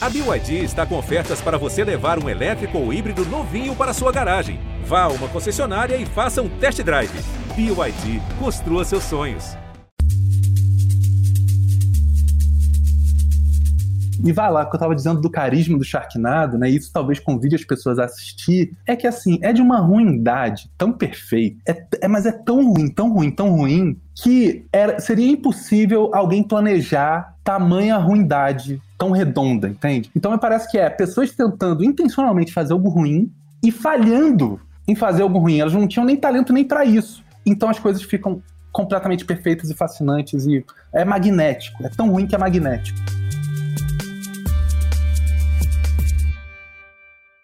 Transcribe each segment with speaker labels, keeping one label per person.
Speaker 1: A BYD está com ofertas para você levar um elétrico ou híbrido novinho para sua garagem. Vá a uma concessionária e faça um test drive. BYD, construa seus sonhos.
Speaker 2: E vai lá, que eu tava dizendo do carisma do Sharknado, né? Isso talvez convide as pessoas a assistir. É que assim, é de uma ruindade tão perfeita. É, é mas é tão ruim, tão ruim, tão ruim, que era, seria impossível alguém planejar tamanha ruindade tão redonda, entende? Então me parece que é pessoas tentando intencionalmente fazer algo ruim e falhando em fazer algo ruim. Elas não tinham nem talento nem para isso. Então as coisas ficam completamente perfeitas e fascinantes e é magnético. É tão ruim que é magnético.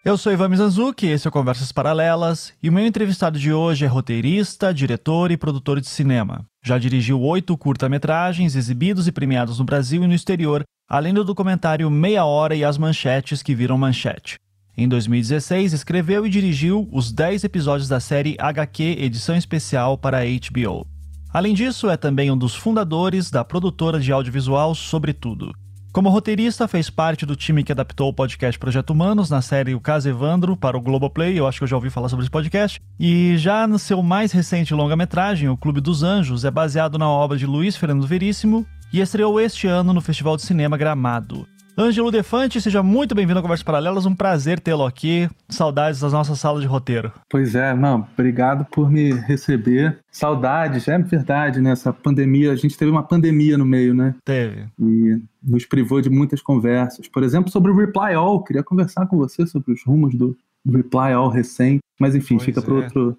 Speaker 3: Eu sou Ivan Mizanzuki, esse é o Conversas Paralelas, e o meu entrevistado de hoje é roteirista, diretor e produtor de cinema. Já dirigiu oito curta-metragens exibidos e premiados no Brasil e no exterior, além do documentário Meia Hora e as Manchetes que viram manchete. Em 2016, escreveu e dirigiu os dez episódios da série HQ Edição Especial para a HBO. Além disso, é também um dos fundadores da produtora de audiovisual Sobretudo. Como roteirista, fez parte do time que adaptou o podcast Projeto Humanos na série O Caso Evandro para o Globoplay. Eu acho que eu já ouvi falar sobre esse podcast. E já no seu mais recente longa-metragem, O Clube dos Anjos, é baseado na obra de Luiz Fernando Veríssimo e estreou este ano no Festival de Cinema Gramado. Ângelo Defante, seja muito bem-vindo ao Conversas Paralelas. Um prazer tê-lo aqui. Saudades das nossas salas de roteiro.
Speaker 2: Pois é, não, obrigado por me receber. Saudades, é verdade, né? Essa pandemia, a gente teve uma pandemia no meio, né?
Speaker 3: Teve.
Speaker 2: E nos privou de muitas conversas. Por exemplo, sobre o Reply All. Queria conversar com você sobre os rumos do Reply All recém. Mas enfim, pois fica para é. outro,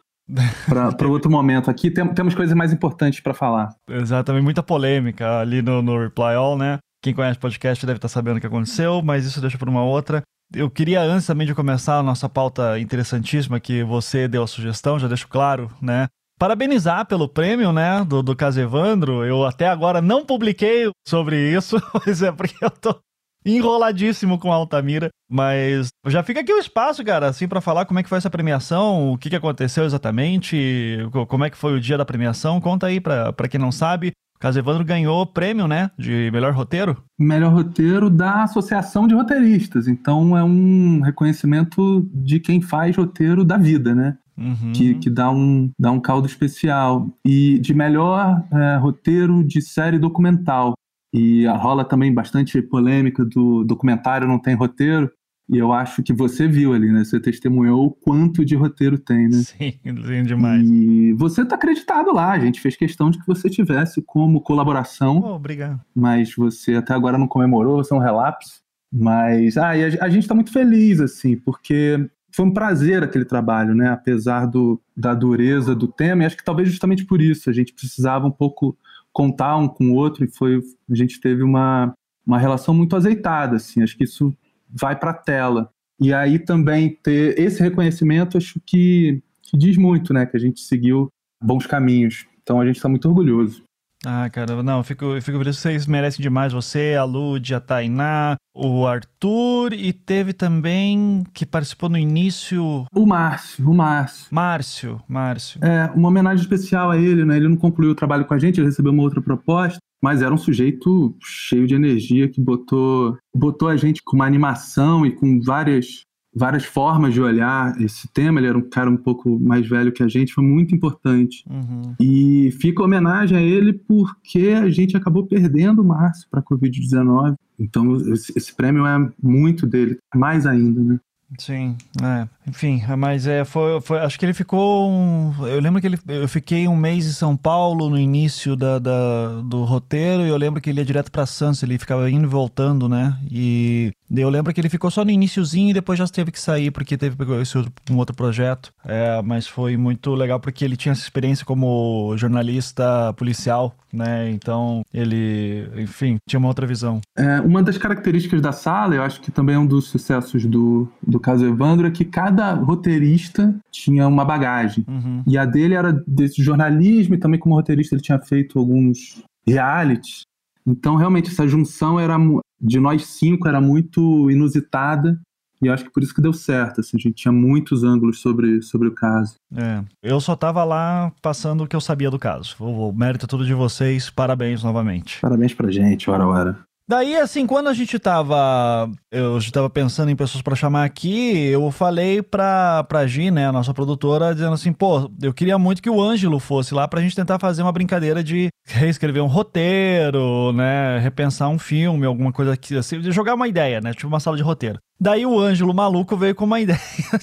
Speaker 2: para outro momento aqui. Tem, temos coisas mais importantes para falar.
Speaker 3: Exatamente, muita polêmica ali no, no Reply All, né? Quem conhece o podcast deve estar sabendo o que aconteceu, mas isso deixa para uma outra. Eu queria, antes também de começar a nossa pauta interessantíssima, que você deu a sugestão, já deixo claro, né? Parabenizar pelo prêmio, né, do, do caso Evandro. Eu até agora não publiquei sobre isso, mas é porque eu tô enroladíssimo com a Altamira. Mas já fica aqui o espaço, cara, assim, para falar como é que foi essa premiação, o que, que aconteceu exatamente, como é que foi o dia da premiação. Conta aí pra quem não sabe. Caso Evandro ganhou o prêmio, né, de melhor roteiro.
Speaker 2: Melhor roteiro da Associação de Roteiristas. Então é um reconhecimento de quem faz roteiro da vida, né? Uhum. Que, que dá, um, dá um caldo especial. E de melhor é, roteiro de série documental. E rola também bastante polêmica do documentário não tem roteiro. E eu acho que você viu ali, né? Você testemunhou o quanto de roteiro tem, né?
Speaker 3: Sim, sim demais.
Speaker 2: E você tá acreditado lá. A gente fez questão de que você tivesse como colaboração.
Speaker 3: Oh, obrigado.
Speaker 2: Mas você até agora não comemorou, você é um relapso. Mas, ah, a, a gente tá muito feliz, assim, porque foi um prazer aquele trabalho, né? Apesar do, da dureza do tema. E acho que talvez justamente por isso a gente precisava um pouco contar um com o outro e foi a gente teve uma, uma relação muito azeitada, assim. Acho que isso vai para a tela. E aí também ter esse reconhecimento, acho que, que diz muito, né? Que a gente seguiu bons caminhos. Então a gente está muito orgulhoso.
Speaker 3: Ah, cara, não, eu fico, eu fico por isso vocês merecem demais. Você, a Lud, a Tainá, o Arthur e teve também que participou no início.
Speaker 2: O Márcio, o Márcio.
Speaker 3: Márcio, Márcio.
Speaker 2: É, uma homenagem especial a ele, né? Ele não concluiu o trabalho com a gente, ele recebeu uma outra proposta mas era um sujeito cheio de energia que botou, botou a gente com uma animação e com várias, várias formas de olhar esse tema. Ele era um cara um pouco mais velho que a gente, foi muito importante. Uhum. E fica homenagem a ele porque a gente acabou perdendo o Márcio para a Covid-19. Então, esse, esse prêmio é muito dele, mais ainda, né?
Speaker 3: Sim, é. Enfim, mas é, foi, foi, acho que ele ficou. Um, eu lembro que ele, eu fiquei um mês em São Paulo no início da, da do roteiro e eu lembro que ele ia direto para Santos, ele ficava indo e voltando, né? E eu lembro que ele ficou só no iníciozinho e depois já teve que sair porque teve esse outro, um outro projeto. É, mas foi muito legal porque ele tinha essa experiência como jornalista policial, né? Então ele, enfim, tinha uma outra visão.
Speaker 2: É, uma das características da sala, eu acho que também é um dos sucessos do, do caso Evandro, é que cada roteirista tinha uma bagagem. Uhum. E a dele era desse jornalismo e também como roteirista ele tinha feito alguns realities. Então, realmente, essa junção era de nós cinco era muito inusitada e acho que por isso que deu certo, assim, a gente tinha muitos ângulos sobre, sobre o caso.
Speaker 3: É, eu só tava lá passando o que eu sabia do caso. O mérito é tudo de vocês, parabéns novamente.
Speaker 2: Parabéns pra gente, hora hora.
Speaker 3: Daí, assim, quando a gente tava. Eu estava pensando em pessoas para chamar aqui, eu falei pra, pra Gi, né, a nossa produtora, dizendo assim, pô, eu queria muito que o Ângelo fosse lá pra gente tentar fazer uma brincadeira de reescrever um roteiro, né? Repensar um filme, alguma coisa aqui, assim, jogar uma ideia, né? Tipo uma sala de roteiro. Daí o Ângelo maluco veio com uma ideia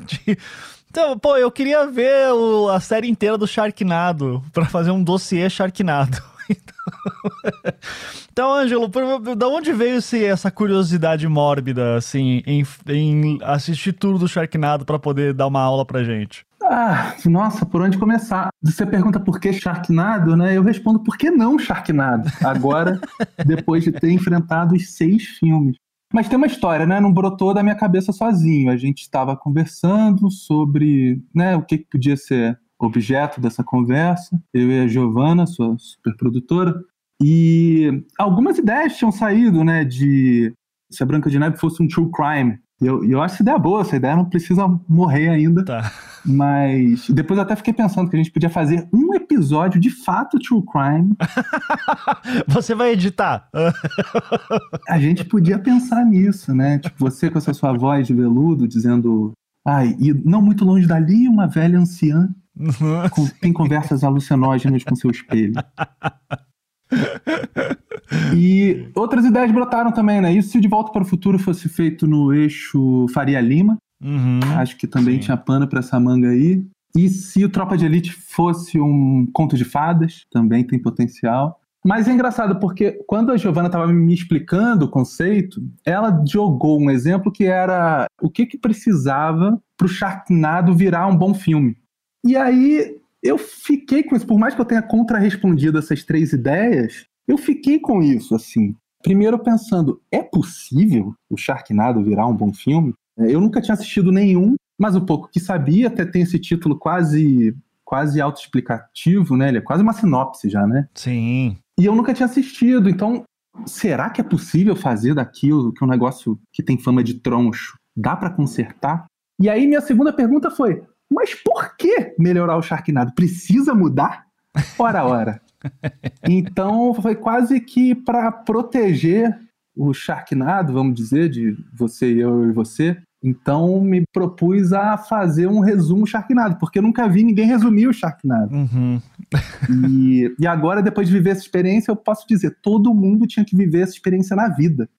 Speaker 3: de. Então, pô, eu queria ver o, a série inteira do Sharknado para fazer um dossiê Sharknado. Então, Ângelo, da onde veio esse, essa curiosidade mórbida, assim, em, em assistir tudo do Sharknado para poder dar uma aula pra gente?
Speaker 2: Ah, nossa, por onde começar? Você pergunta por que Sharknado, né? Eu respondo por que não Sharknado? Agora, depois de ter enfrentado os seis filmes. Mas tem uma história, né? Não brotou da minha cabeça sozinho. A gente estava conversando sobre né, o que, que podia ser objeto dessa conversa, eu e a Giovana, sua superprodutora, e algumas ideias tinham saído, né, de se a Branca de Neve fosse um true crime. E eu, eu acho essa ideia boa, essa ideia não precisa morrer ainda.
Speaker 3: Tá.
Speaker 2: Mas depois eu até fiquei pensando que a gente podia fazer um episódio de fato true crime.
Speaker 3: você vai editar?
Speaker 2: a gente podia pensar nisso, né? Tipo, você com essa sua voz de veludo dizendo. Ai, e não muito longe dali, uma velha anciã tem conversas alucinógenas com seu espelho. E outras ideias brotaram também, né? E se De Volta para o Futuro fosse feito no eixo Faria Lima?
Speaker 3: Uhum,
Speaker 2: acho que também sim. tinha pano para essa manga aí. E se o Tropa de Elite fosse um conto de fadas? Também tem potencial. Mas é engraçado porque quando a Giovana estava me explicando o conceito, ela jogou um exemplo que era o que, que precisava para o Sharknado virar um bom filme. E aí eu fiquei com isso, por mais que eu tenha contrarrespondido essas três ideias, eu fiquei com isso, assim. Primeiro pensando, é possível o Sharknado virar um bom filme? Eu nunca tinha assistido nenhum, mas o pouco que sabia até tem esse título quase quase autoexplicativo, né? Ele é quase uma sinopse já, né?
Speaker 3: Sim.
Speaker 2: E eu nunca tinha assistido, então será que é possível fazer daquilo que é um negócio que tem fama de troncho dá para consertar? E aí minha segunda pergunta foi: mas por que melhorar o Sharknado? Precisa mudar? Ora, ora. Então foi quase que para proteger o Sharknado, vamos dizer, de você, eu e você. Então me propus a fazer um resumo Sharknado, porque eu nunca vi ninguém resumir o Sharknado.
Speaker 3: Uhum.
Speaker 2: e, e agora, depois de viver essa experiência, eu posso dizer: todo mundo tinha que viver essa experiência na vida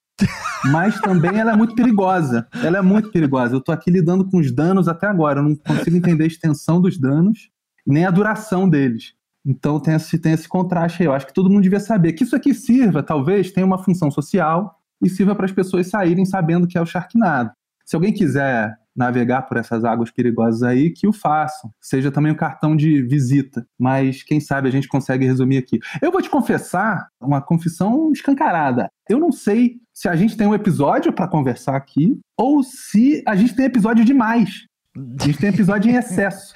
Speaker 2: mas também ela é muito perigosa. Ela é muito perigosa. Eu estou aqui lidando com os danos até agora. Eu não consigo entender a extensão dos danos, nem a duração deles. Então tem esse, tem esse contraste aí. Eu acho que todo mundo devia saber que isso aqui sirva, talvez, tenha uma função social e sirva para as pessoas saírem sabendo que é o Sharknado. Se alguém quiser navegar por essas águas perigosas aí, que o façam. Seja também o cartão de visita. Mas quem sabe a gente consegue resumir aqui. Eu vou te confessar uma confissão escancarada. Eu não sei se a gente tem um episódio para conversar aqui ou se a gente tem episódio demais. A gente tem episódio em excesso.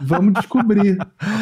Speaker 2: Vamos descobrir.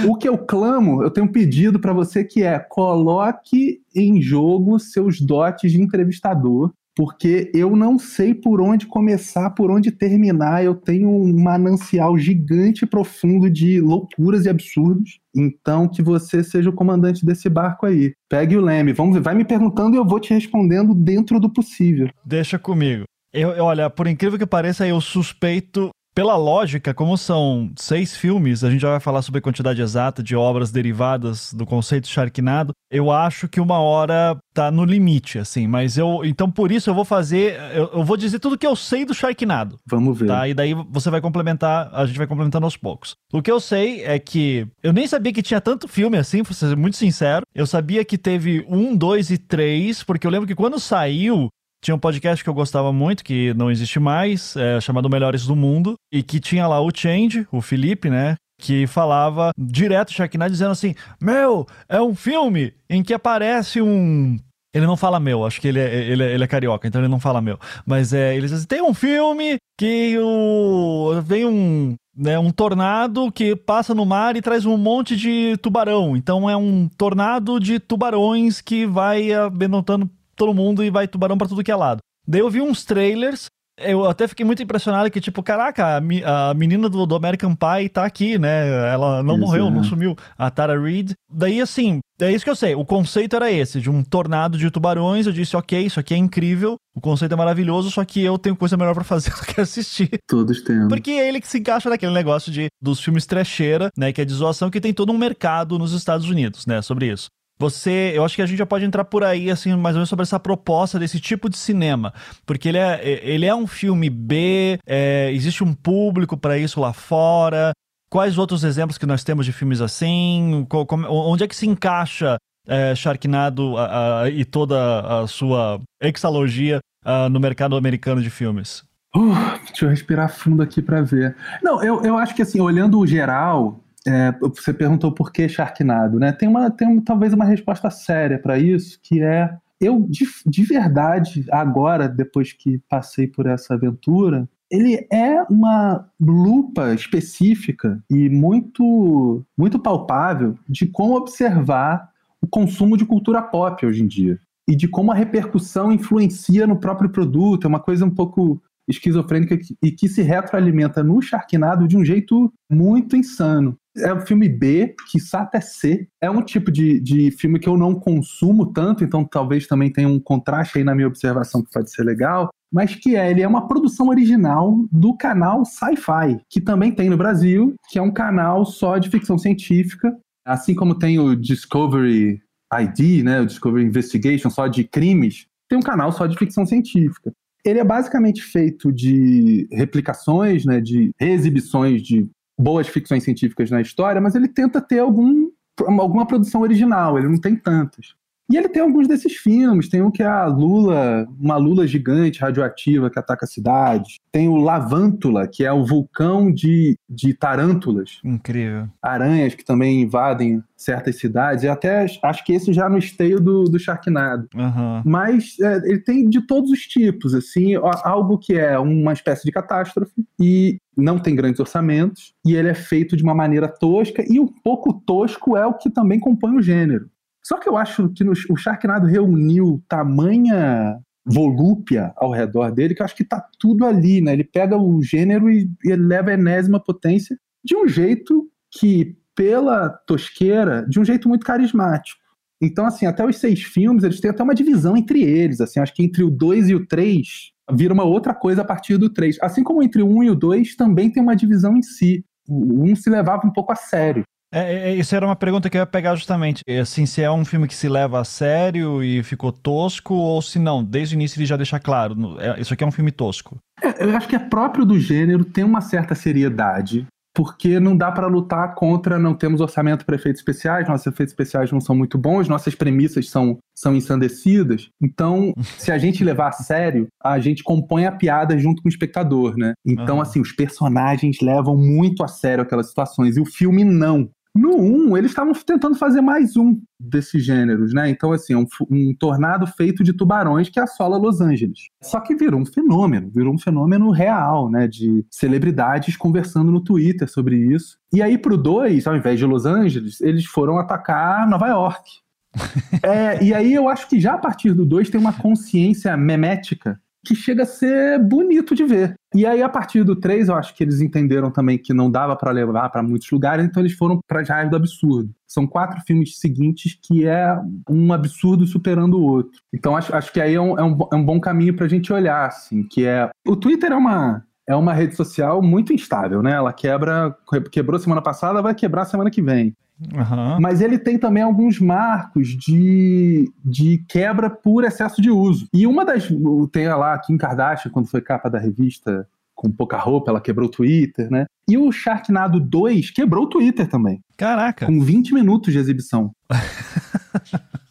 Speaker 2: O que eu clamo, eu tenho um pedido para você que é: coloque em jogo seus dotes de entrevistador porque eu não sei por onde começar, por onde terminar. Eu tenho um manancial gigante profundo de loucuras e absurdos. Então, que você seja o comandante desse barco aí. Pegue o leme, vamos, vai me perguntando e eu vou te respondendo dentro do possível.
Speaker 3: Deixa comigo. Eu, olha, por incrível que pareça, eu suspeito pela lógica, como são seis filmes, a gente já vai falar sobre a quantidade exata de obras derivadas do conceito Sharknado. Eu acho que uma hora tá no limite, assim. Mas eu. Então, por isso, eu vou fazer. Eu, eu vou dizer tudo que eu sei do Sharknado.
Speaker 2: Vamos ver.
Speaker 3: Tá? E daí você vai complementar. A gente vai complementando aos poucos. O que eu sei é que. Eu nem sabia que tinha tanto filme assim, pra ser muito sincero. Eu sabia que teve um, dois e três, porque eu lembro que quando saiu, tinha um podcast que eu gostava muito, que não existe mais, é, chamado Melhores do Mundo, e que tinha lá o Change, o Felipe, né? Que falava direto Sharknado dizendo assim: Meu, é um filme em que aparece um ele não fala meu, acho que ele é, ele, é, ele é carioca, então ele não fala meu. Mas é, ele diz assim, tem um filme que o, vem um, né, um tornado que passa no mar e traz um monte de tubarão. Então é um tornado de tubarões que vai abenotando todo mundo e vai tubarão para tudo que é lado. Daí eu vi uns trailers Eu até fiquei muito impressionado que, tipo, caraca, a menina do, do American Pie tá aqui, né? Ela não isso, morreu, é. não sumiu. A Tara Reid. Daí, assim, é isso que eu sei. O conceito era esse, de um tornado de tubarões. Eu disse, ok, isso aqui é incrível. O conceito é maravilhoso, só que eu tenho coisa melhor para fazer do que assistir.
Speaker 2: Todos temos.
Speaker 3: Porque é ele que se encaixa naquele negócio de dos filmes trecheira, né? Que é de zoação, que tem todo um mercado nos Estados Unidos, né? Sobre isso. Você, eu acho que a gente já pode entrar por aí, assim, mais ou menos sobre essa proposta desse tipo de cinema, porque ele é, ele é um filme B, é, existe um público para isso lá fora. Quais outros exemplos que nós temos de filmes assim? onde é que se encaixa é, Sharknado a, a, e toda a sua exalogia a, no mercado americano de filmes?
Speaker 2: Uh, deixa eu respirar fundo aqui para ver. Não, eu, eu acho que assim, olhando o geral, é, você perguntou por que Sharknado, né? Tem, uma, tem talvez uma resposta séria para isso, que é eu de, de verdade agora, depois que passei por essa aventura, ele é uma lupa específica e muito muito palpável de como observar o consumo de cultura pop hoje em dia e de como a repercussão influencia no próprio produto. É uma coisa um pouco esquizofrênica e que se retroalimenta no Sharknado de um jeito muito insano. É um filme B, que até C. É um tipo de, de filme que eu não consumo tanto, então talvez também tenha um contraste aí na minha observação que pode ser legal. Mas que é, ele é uma produção original do canal Sci-Fi, que também tem no Brasil, que é um canal só de ficção científica. Assim como tem o Discovery ID, né, o Discovery Investigation, só de crimes, tem um canal só de ficção científica. Ele é basicamente feito de replicações, né, de reexibições de boas ficções científicas na história, mas ele tenta ter algum, alguma produção original, ele não tem tantas. E ele tem alguns desses filmes, tem um que é a Lula, uma Lula gigante radioativa que ataca a cidade. Tem o Lavântula, que é o vulcão de, de tarântulas.
Speaker 3: Incrível.
Speaker 2: Aranhas que também invadem certas cidades. E até acho que esse já no esteio do, do Sharknado.
Speaker 3: Uhum.
Speaker 2: Mas é, ele tem de todos os tipos, assim, algo que é uma espécie de catástrofe e não tem grandes orçamentos, e ele é feito de uma maneira tosca, e um pouco tosco é o que também compõe o gênero. Só que eu acho que no, o Sharknado reuniu tamanha volúpia ao redor dele que eu acho que tá tudo ali, né? Ele pega o gênero e, e leva a enésima potência de um jeito que, pela tosqueira, de um jeito muito carismático. Então, assim, até os seis filmes, eles têm até uma divisão entre eles. Assim, acho que entre o dois e o três vira uma outra coisa a partir do três. Assim como entre o um e o dois também tem uma divisão em si. O um se levava um pouco a sério.
Speaker 3: É, é, isso era uma pergunta que eu ia pegar justamente. Assim, se é um filme que se leva a sério e ficou tosco, ou se não, desde o início ele já deixa claro, é, isso aqui é um filme tosco.
Speaker 2: É, eu acho que é próprio do gênero, tem uma certa seriedade, porque não dá para lutar contra não temos orçamento para efeitos especiais, nossos efeitos especiais não são muito bons, nossas premissas são, são ensandecidas. Então, se a gente levar a sério, a gente compõe a piada junto com o espectador, né? Então, uhum. assim, os personagens levam muito a sério aquelas situações e o filme não. No 1, eles estavam tentando fazer mais um desses gêneros, né? Então, assim, um, um, tornado feito de tubarões que assola Los Angeles. Só que virou um fenômeno, virou um fenômeno real, né? De celebridades conversando no Twitter sobre isso. E aí, pro 2, ao invés de Los Angeles, eles foram atacar Nova York. é, e aí eu acho que já a partir do 2 tem uma consciência memética que chega a ser bonito de ver. E aí, a partir do 3, eu acho que eles entenderam também que não dava para levar para muitos lugares, então eles foram para as do absurdo. São quatro filmes seguintes que é um absurdo superando o outro. Então, acho, acho que aí é um, é um, é um bom caminho para a gente olhar, assim, que é... O Twitter é uma, é uma rede social muito instável, né? Ela quebra, quebrou semana passada, vai quebrar semana que vem.
Speaker 3: Uhum.
Speaker 2: Mas ele tem também alguns marcos de, de quebra por excesso de uso. E uma das. Tem lá Kim Kardashian, quando foi capa da revista com pouca roupa, ela quebrou o Twitter, né? E o Sharknado 2 quebrou o Twitter também.
Speaker 3: Caraca!
Speaker 2: Com 20 minutos de exibição.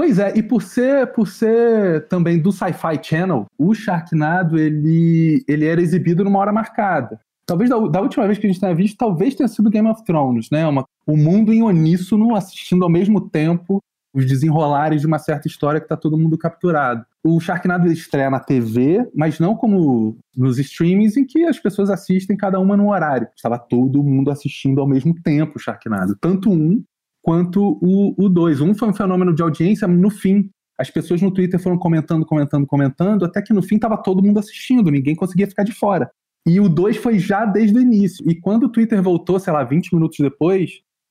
Speaker 2: Pois é, e por ser, por ser também do Sci-Fi Channel, o Sharknado ele, ele era exibido numa hora marcada. Talvez da, da, última vez que a gente tenha visto, talvez tenha sido Game of Thrones, né? Uma, o mundo em uníssono assistindo ao mesmo tempo os desenrolares de uma certa história que está todo mundo capturado. O Sharknado estreia na TV, mas não como nos streamings em que as pessoas assistem cada uma num horário. Estava todo mundo assistindo ao mesmo tempo o Sharknado, tanto um quanto o 2. Um foi um fenômeno de audiência no fim. As pessoas no Twitter foram comentando, comentando, comentando, até que no fim tava todo mundo assistindo, ninguém conseguia ficar de fora. E o 2 foi já desde o início. E quando o Twitter voltou, sei lá, 20 minutos depois,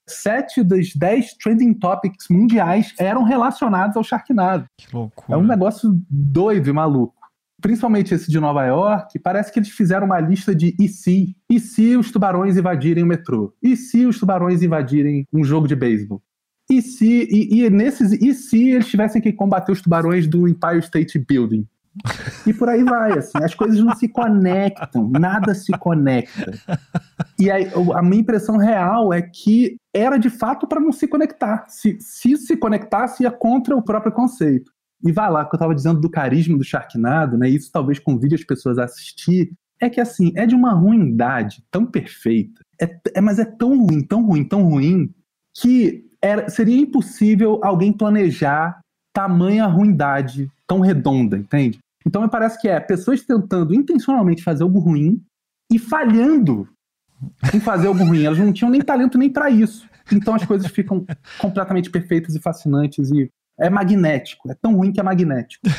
Speaker 2: sete das dez trending topics mundiais eram relacionados ao Sharknado.
Speaker 3: Que loucura.
Speaker 2: É um negócio doido e maluco. Principalmente esse de Nova York, parece que eles fizeram uma lista de e se? E se os tubarões invadirem o metrô? E se os tubarões invadirem um jogo de beisebol? E se, e, e, nesses, e se eles tivessem que combater os tubarões do Empire State Building? E por aí vai, assim, as coisas não se conectam, nada se conecta. E aí, a minha impressão real é que era de fato para não se conectar. Se, se se conectasse, ia contra o próprio conceito. E vai lá, que eu estava dizendo do carisma do Sharknado, né? Isso talvez convide as pessoas a assistir. É que assim, é de uma ruindade tão perfeita, é, é mas é tão ruim, tão ruim, tão ruim, que era, seria impossível alguém planejar tamanha ruindade tão redonda, entende? Então me parece que é pessoas tentando intencionalmente fazer algo ruim e falhando em fazer algo ruim. Elas não tinham nem talento nem para isso. Então as coisas ficam completamente perfeitas e fascinantes e é magnético. É tão ruim que é magnético.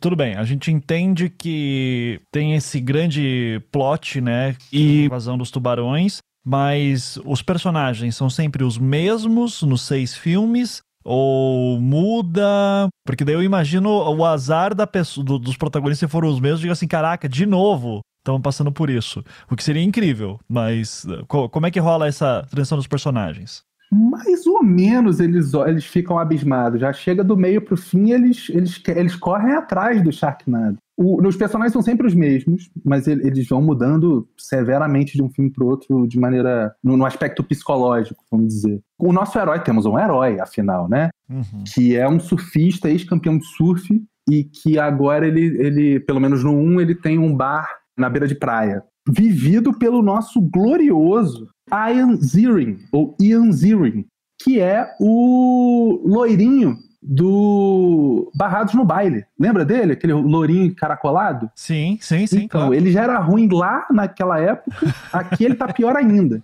Speaker 3: Tudo bem, a gente entende que tem esse grande plot, né? E invasão dos tubarões, mas os personagens são sempre os mesmos nos seis filmes ou muda? Porque daí eu imagino o azar da pessoa, do, dos protagonistas se foram os mesmos, digo assim, caraca, de novo, estamos passando por isso. O que seria incrível, mas co como é que rola essa transição dos personagens?
Speaker 2: Mais ou menos eles, eles ficam abismados. Já chega do meio pro fim, eles, eles, eles correm atrás do Sharknado. O, os personagens são sempre os mesmos, mas eles vão mudando severamente de um filme pro outro de maneira. no, no aspecto psicológico, vamos dizer. O nosso herói, temos um herói, afinal, né? Uhum. Que é um surfista, ex-campeão de surf, e que agora ele, ele, pelo menos no 1, ele tem um bar na beira de praia. Vivido pelo nosso glorioso Ian Ziering, ou Ian Ziering, que é o loirinho do Barrados no Baile. Lembra dele? Aquele loirinho caracolado?
Speaker 3: Sim, sim, sim.
Speaker 2: Então, claro. ele já era ruim lá naquela época, aqui ele tá pior ainda.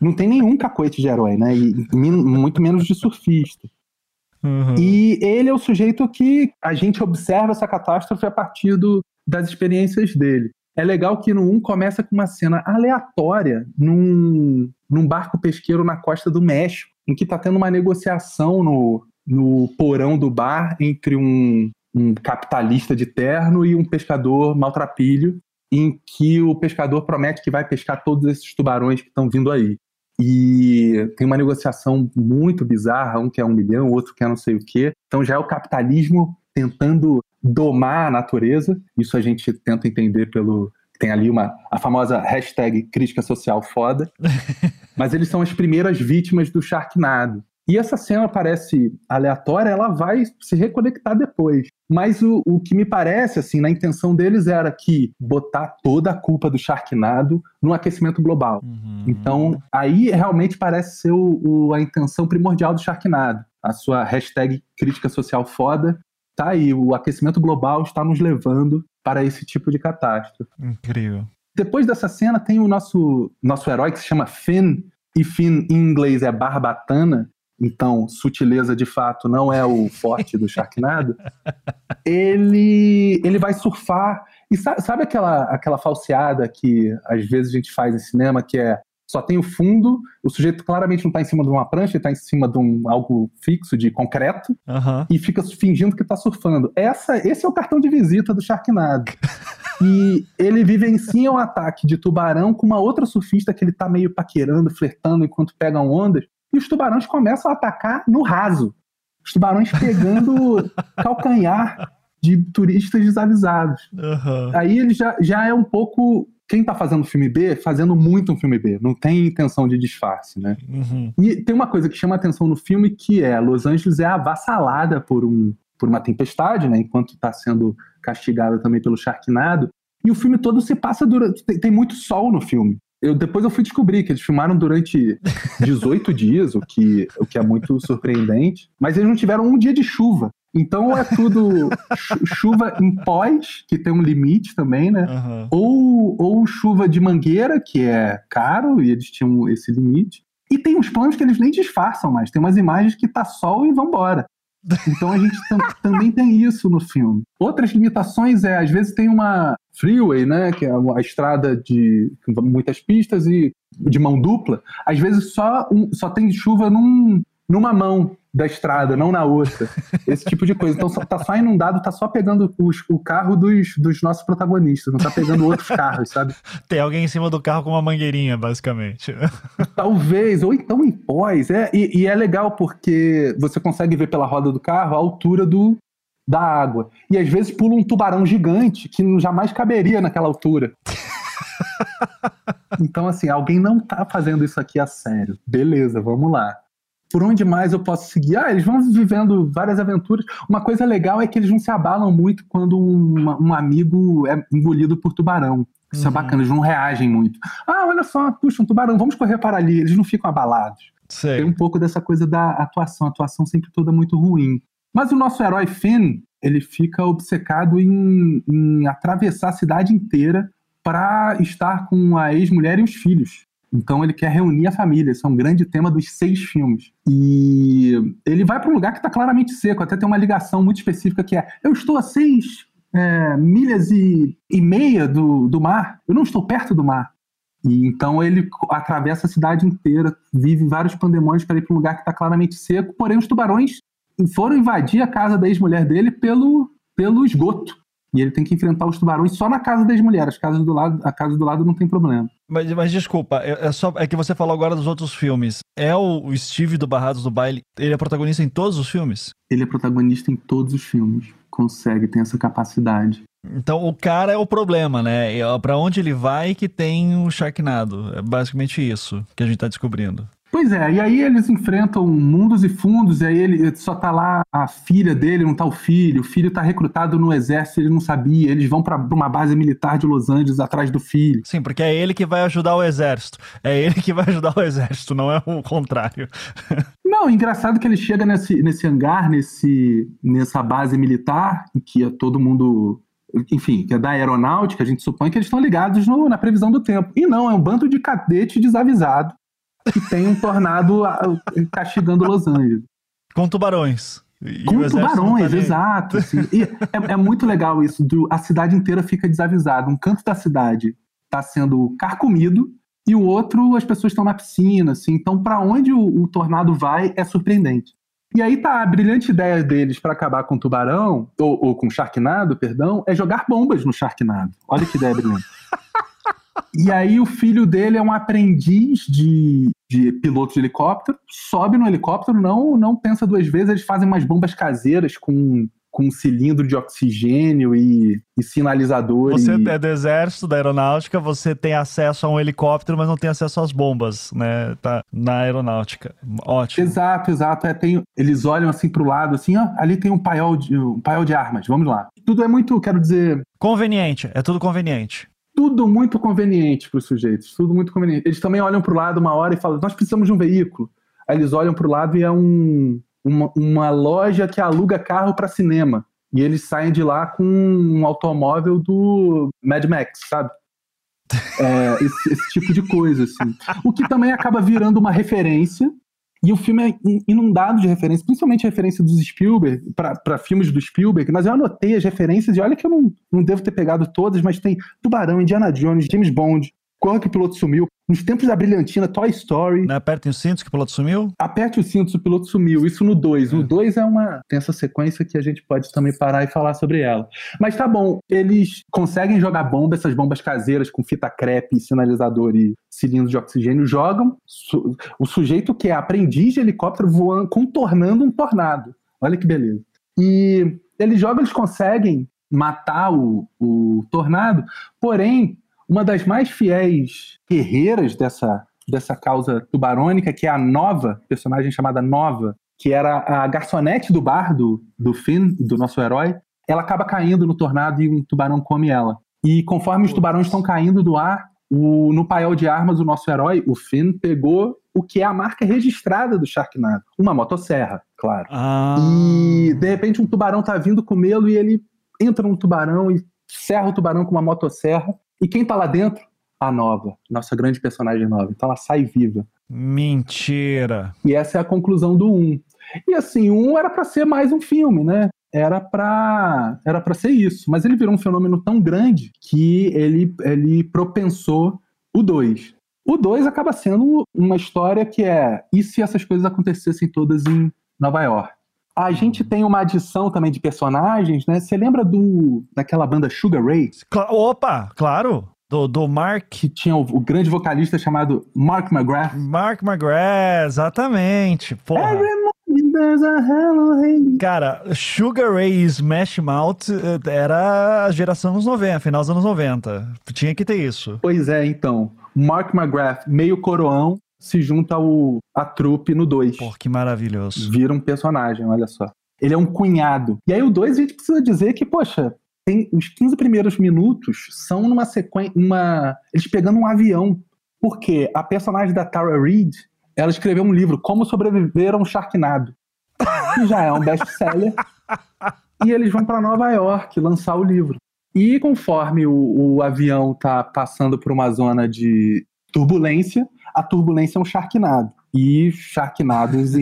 Speaker 2: Não tem nenhum cacoete de herói, né? E muito menos de surfista. Uhum. E ele é o sujeito que a gente observa essa catástrofe a partir do, das experiências dele. É legal que no 1 começa com uma cena aleatória num, num barco pesqueiro na costa do México, em que está tendo uma negociação no, no porão do bar entre um, um capitalista de terno e um pescador maltrapilho, em que o pescador promete que vai pescar todos esses tubarões que estão vindo aí. E tem uma negociação muito bizarra, um quer um milhão, outro quer não sei o quê. Então já é o capitalismo tentando domar a natureza. Isso a gente tenta entender pelo. Tem ali uma, a famosa hashtag crítica social foda. Mas eles são as primeiras vítimas do Sharknado. E essa cena parece aleatória, ela vai se reconectar depois. Mas o, o que me parece, assim, na intenção deles era que botar toda a culpa do Sharknado no aquecimento global. Uhum. Então, aí realmente parece ser o, o, a intenção primordial do Sharknado. A sua hashtag crítica social foda tá aí, o aquecimento global está nos levando para esse tipo de catástrofe.
Speaker 3: Incrível.
Speaker 2: Depois dessa cena tem o nosso, nosso herói que se chama Finn, e Finn em inglês é barbatana, então sutileza de fato não é o forte do Sharknado. ele, ele vai surfar, e sabe, sabe aquela, aquela falseada que às vezes a gente faz em cinema, que é só tem o fundo, o sujeito claramente não está em cima de uma prancha, ele está em cima de um algo fixo de concreto uhum. e fica fingindo que está surfando. Essa, esse é o cartão de visita do Sharknado. e ele vivencia um ataque de tubarão com uma outra surfista que ele está meio paquerando, flertando enquanto pegam ondas, e os tubarões começam a atacar no raso. Os tubarões pegando calcanhar de turistas desavisados. Uhum. Aí ele já, já é um pouco quem tá fazendo filme B, fazendo muito um filme B, não tem intenção de disfarce, né? Uhum. E tem uma coisa que chama atenção no filme que é Los Angeles é avassalada por, um, por uma tempestade, né? Enquanto está sendo castigada também pelo Sharknado. E o filme todo se passa durante. Tem, tem muito sol no filme. Eu, depois eu fui descobrir que eles filmaram durante 18 dias, o que, o que é muito surpreendente. Mas eles não tiveram um dia de chuva. Então é tudo chuva em pós, que tem um limite também, né? Uhum. Ou, ou chuva de mangueira, que é caro, e eles tinham esse limite. E tem uns planos que eles nem disfarçam mais. Tem umas imagens que tá sol e vambora. Então a gente também tem isso no filme. Outras limitações é, às vezes tem uma freeway, né, que é a estrada de muitas pistas e de mão dupla. Às vezes só, um, só tem chuva num, numa mão da estrada, não na outra. Esse tipo de coisa. Então tá só inundado, tá só pegando os, o carro dos, dos nossos protagonistas, não tá pegando outros carros, sabe?
Speaker 3: Tem alguém em cima do carro com uma mangueirinha, basicamente.
Speaker 2: Talvez, ou então em pós. É, e, e é legal porque você consegue ver pela roda do carro a altura do, da água. E às vezes pula um tubarão gigante que jamais caberia naquela altura. então, assim, alguém não tá fazendo isso aqui a sério. Beleza, vamos lá por onde mais eu posso seguir? Ah, eles vão vivendo várias aventuras. Uma coisa legal é que eles não se abalam muito quando um, um amigo é engolido por tubarão. Isso é uhum. é bacana, eles não reagem muito. Ah, olha só, puxa, um tubarão, vamos correr para ali. Eles não ficam abalados.
Speaker 3: Sei.
Speaker 2: Tem um pouco dessa coisa da atuação, a atuação sempre toda muito ruim. Mas o nosso herói Finn, ele fica obcecado em, em atravessar a cidade inteira para estar com a ex-mulher e os filhos. Então ele quer reunir a família. Esse é um grande tema dos seis filmes. E ele vai para um lugar que está claramente seco. Até tem uma ligação muito específica que é: eu estou a seis é, milhas e, e meia do, do mar. Eu não estou perto do mar. E então ele atravessa a cidade inteira, vive vários pandemônios para ir para um lugar que está claramente seco. Porém, os tubarões foram invadir a casa da ex-mulher dele pelo, pelo esgoto. E ele tem que enfrentar os tubarões só na casa das mulheres. As casas do lado, a casa do lado não tem problema.
Speaker 3: Mas, mas desculpa, é, é, só, é que você falou agora dos outros filmes. É o, Steve do Barrados do Baile, ele é protagonista em todos os filmes?
Speaker 2: Ele é protagonista em todos os filmes. Consegue, tem essa capacidade.
Speaker 3: Então o cara é o problema, né? Para onde ele vai que tem o Sharknado. É basicamente isso que a gente tá descobrindo.
Speaker 2: Pois é, e aí eles enfrentam mundos e fundos, e aí ele só tá lá a filha dele, não tá o filho, o filho tá recrutado no exército, ele não sabia, eles vão para uma base militar de Los Angeles atrás do filho.
Speaker 3: Sim, porque é ele que vai ajudar o exército. É ele que vai ajudar o exército, não é o contrário.
Speaker 2: Não, engraçado que ele chega nesse, nesse hangar, nesse, nessa base militar, que é todo mundo enfim, que é da aeronáutica, a gente supõe que eles estão ligados no, na previsão do tempo. E não, é um bando de cadete desavisado que tem um tornado castigando Los Angeles.
Speaker 3: Com tubarões.
Speaker 2: E Com tubarões, tá exato. Assim. É, é, muito legal isso. Do, a cidade inteira fica desavisada. Um canto da cidade está sendo carcomido e o outro as pessoas estão na piscina. Assim. Então, para onde o, o, tornado vai é surpreendente. E aí tá a brilhante ideia deles para acabar com o tubarão, ou, ou com o Sharknado, perdão, é jogar bombas no Sharknado. Olha que ideia brilhante. E aí o filho dele é um aprendiz de, de piloto de helicóptero, sobe no helicóptero, não, não pensa duas vezes, eles fazem umas bombas caseiras com, com um cilindro de oxigênio e, e sinalizador.
Speaker 3: Você
Speaker 2: e...
Speaker 3: é do exército, da aeronáutica, você tem acesso a um helicóptero, mas não tem acesso às bombas, né? Tá na aeronáutica. Ótimo.
Speaker 2: Exato, exato. É, tem, eles olham assim pro lado, assim, ó, ali tem um paiol de, um paiol de armas, vamos lá. Tudo é muito, quero dizer...
Speaker 3: Conveniente, é tudo conveniente
Speaker 2: tudo muito conveniente para os sujeitos, tudo muito conveniente. Eles também olham para o lado uma hora e falam: nós precisamos de um veículo. Aí eles olham para o lado e é um, uma, uma loja que aluga carro para cinema. E eles saem de lá com um automóvel do Mad Max, sabe? É, esse, esse, tipo de coisa, assim. O que também acaba virando uma referência e o filme é inundado de referências, principalmente referência dos Spielberg, para filmes do Spielberg, mas eu anotei as referências e olha que eu não, não devo ter pegado todas, mas tem Tubarão, Indiana Jones, James Bond, Corra que o piloto sumiu. Nos tempos da brilhantina, Toy Story.
Speaker 3: Não aperte os cintos que o piloto sumiu?
Speaker 2: Aperte os cintos, o piloto sumiu. Isso no 2. É. O 2 é uma. Tem essa sequência que a gente pode também parar e falar sobre ela. Mas tá bom, eles conseguem jogar bomba, essas bombas caseiras com fita crepe, sinalizador e cilindro de oxigênio, jogam. O sujeito que é aprendiz de helicóptero voando, contornando um tornado. Olha que beleza. E eles jogam, eles conseguem matar o, o tornado, porém uma das mais fiéis guerreiras dessa, dessa causa tubarônica, que é a Nova, personagem chamada Nova, que era a garçonete do bar do, do Finn, do nosso herói, ela acaba caindo no tornado e um tubarão come ela. E conforme os tubarões estão caindo do ar, o, no paiol de armas, o nosso herói, o Finn, pegou o que é a marca registrada do Sharknado. Uma motosserra, claro.
Speaker 3: Ah.
Speaker 2: E de repente um tubarão tá vindo comê-lo e ele entra no tubarão e serra o tubarão com uma motosserra e quem tá lá dentro? A Nova, nossa grande personagem nova. Então ela sai viva.
Speaker 3: Mentira.
Speaker 2: E essa é a conclusão do 1. E assim, o 1 era para ser mais um filme, né? Era para era para ser isso, mas ele virou um fenômeno tão grande que ele ele propensou o 2. O 2 acaba sendo uma história que é e se essas coisas acontecessem todas em Nova York? A gente tem uma adição também de personagens, né? Você lembra do daquela banda Sugar Ray?
Speaker 3: Cla opa, claro. Do, do Mark.
Speaker 2: Que tinha o, o grande vocalista chamado Mark McGrath.
Speaker 3: Mark McGrath, exatamente. Porra. Cara, Sugar Ray e Smash Mouth eh, era a geração dos 90, final dos anos 90. Tinha que ter isso.
Speaker 2: Pois é, então. Mark McGrath, meio coroão, se junta ao, a trupe no 2.
Speaker 3: Pô, que maravilhoso.
Speaker 2: Vira um personagem, olha só. Ele é um cunhado. E aí o 2 a gente precisa dizer que, poxa, tem os 15 primeiros minutos são numa sequência, uma eles pegando um avião, porque a personagem da Tara Reid, ela escreveu um livro Como sobreviver a um Sharknado, que já é um best-seller. e eles vão para Nova York lançar o livro. E conforme o, o avião tá passando por uma zona de turbulência, a turbulência é um Sharknado e Sharknados,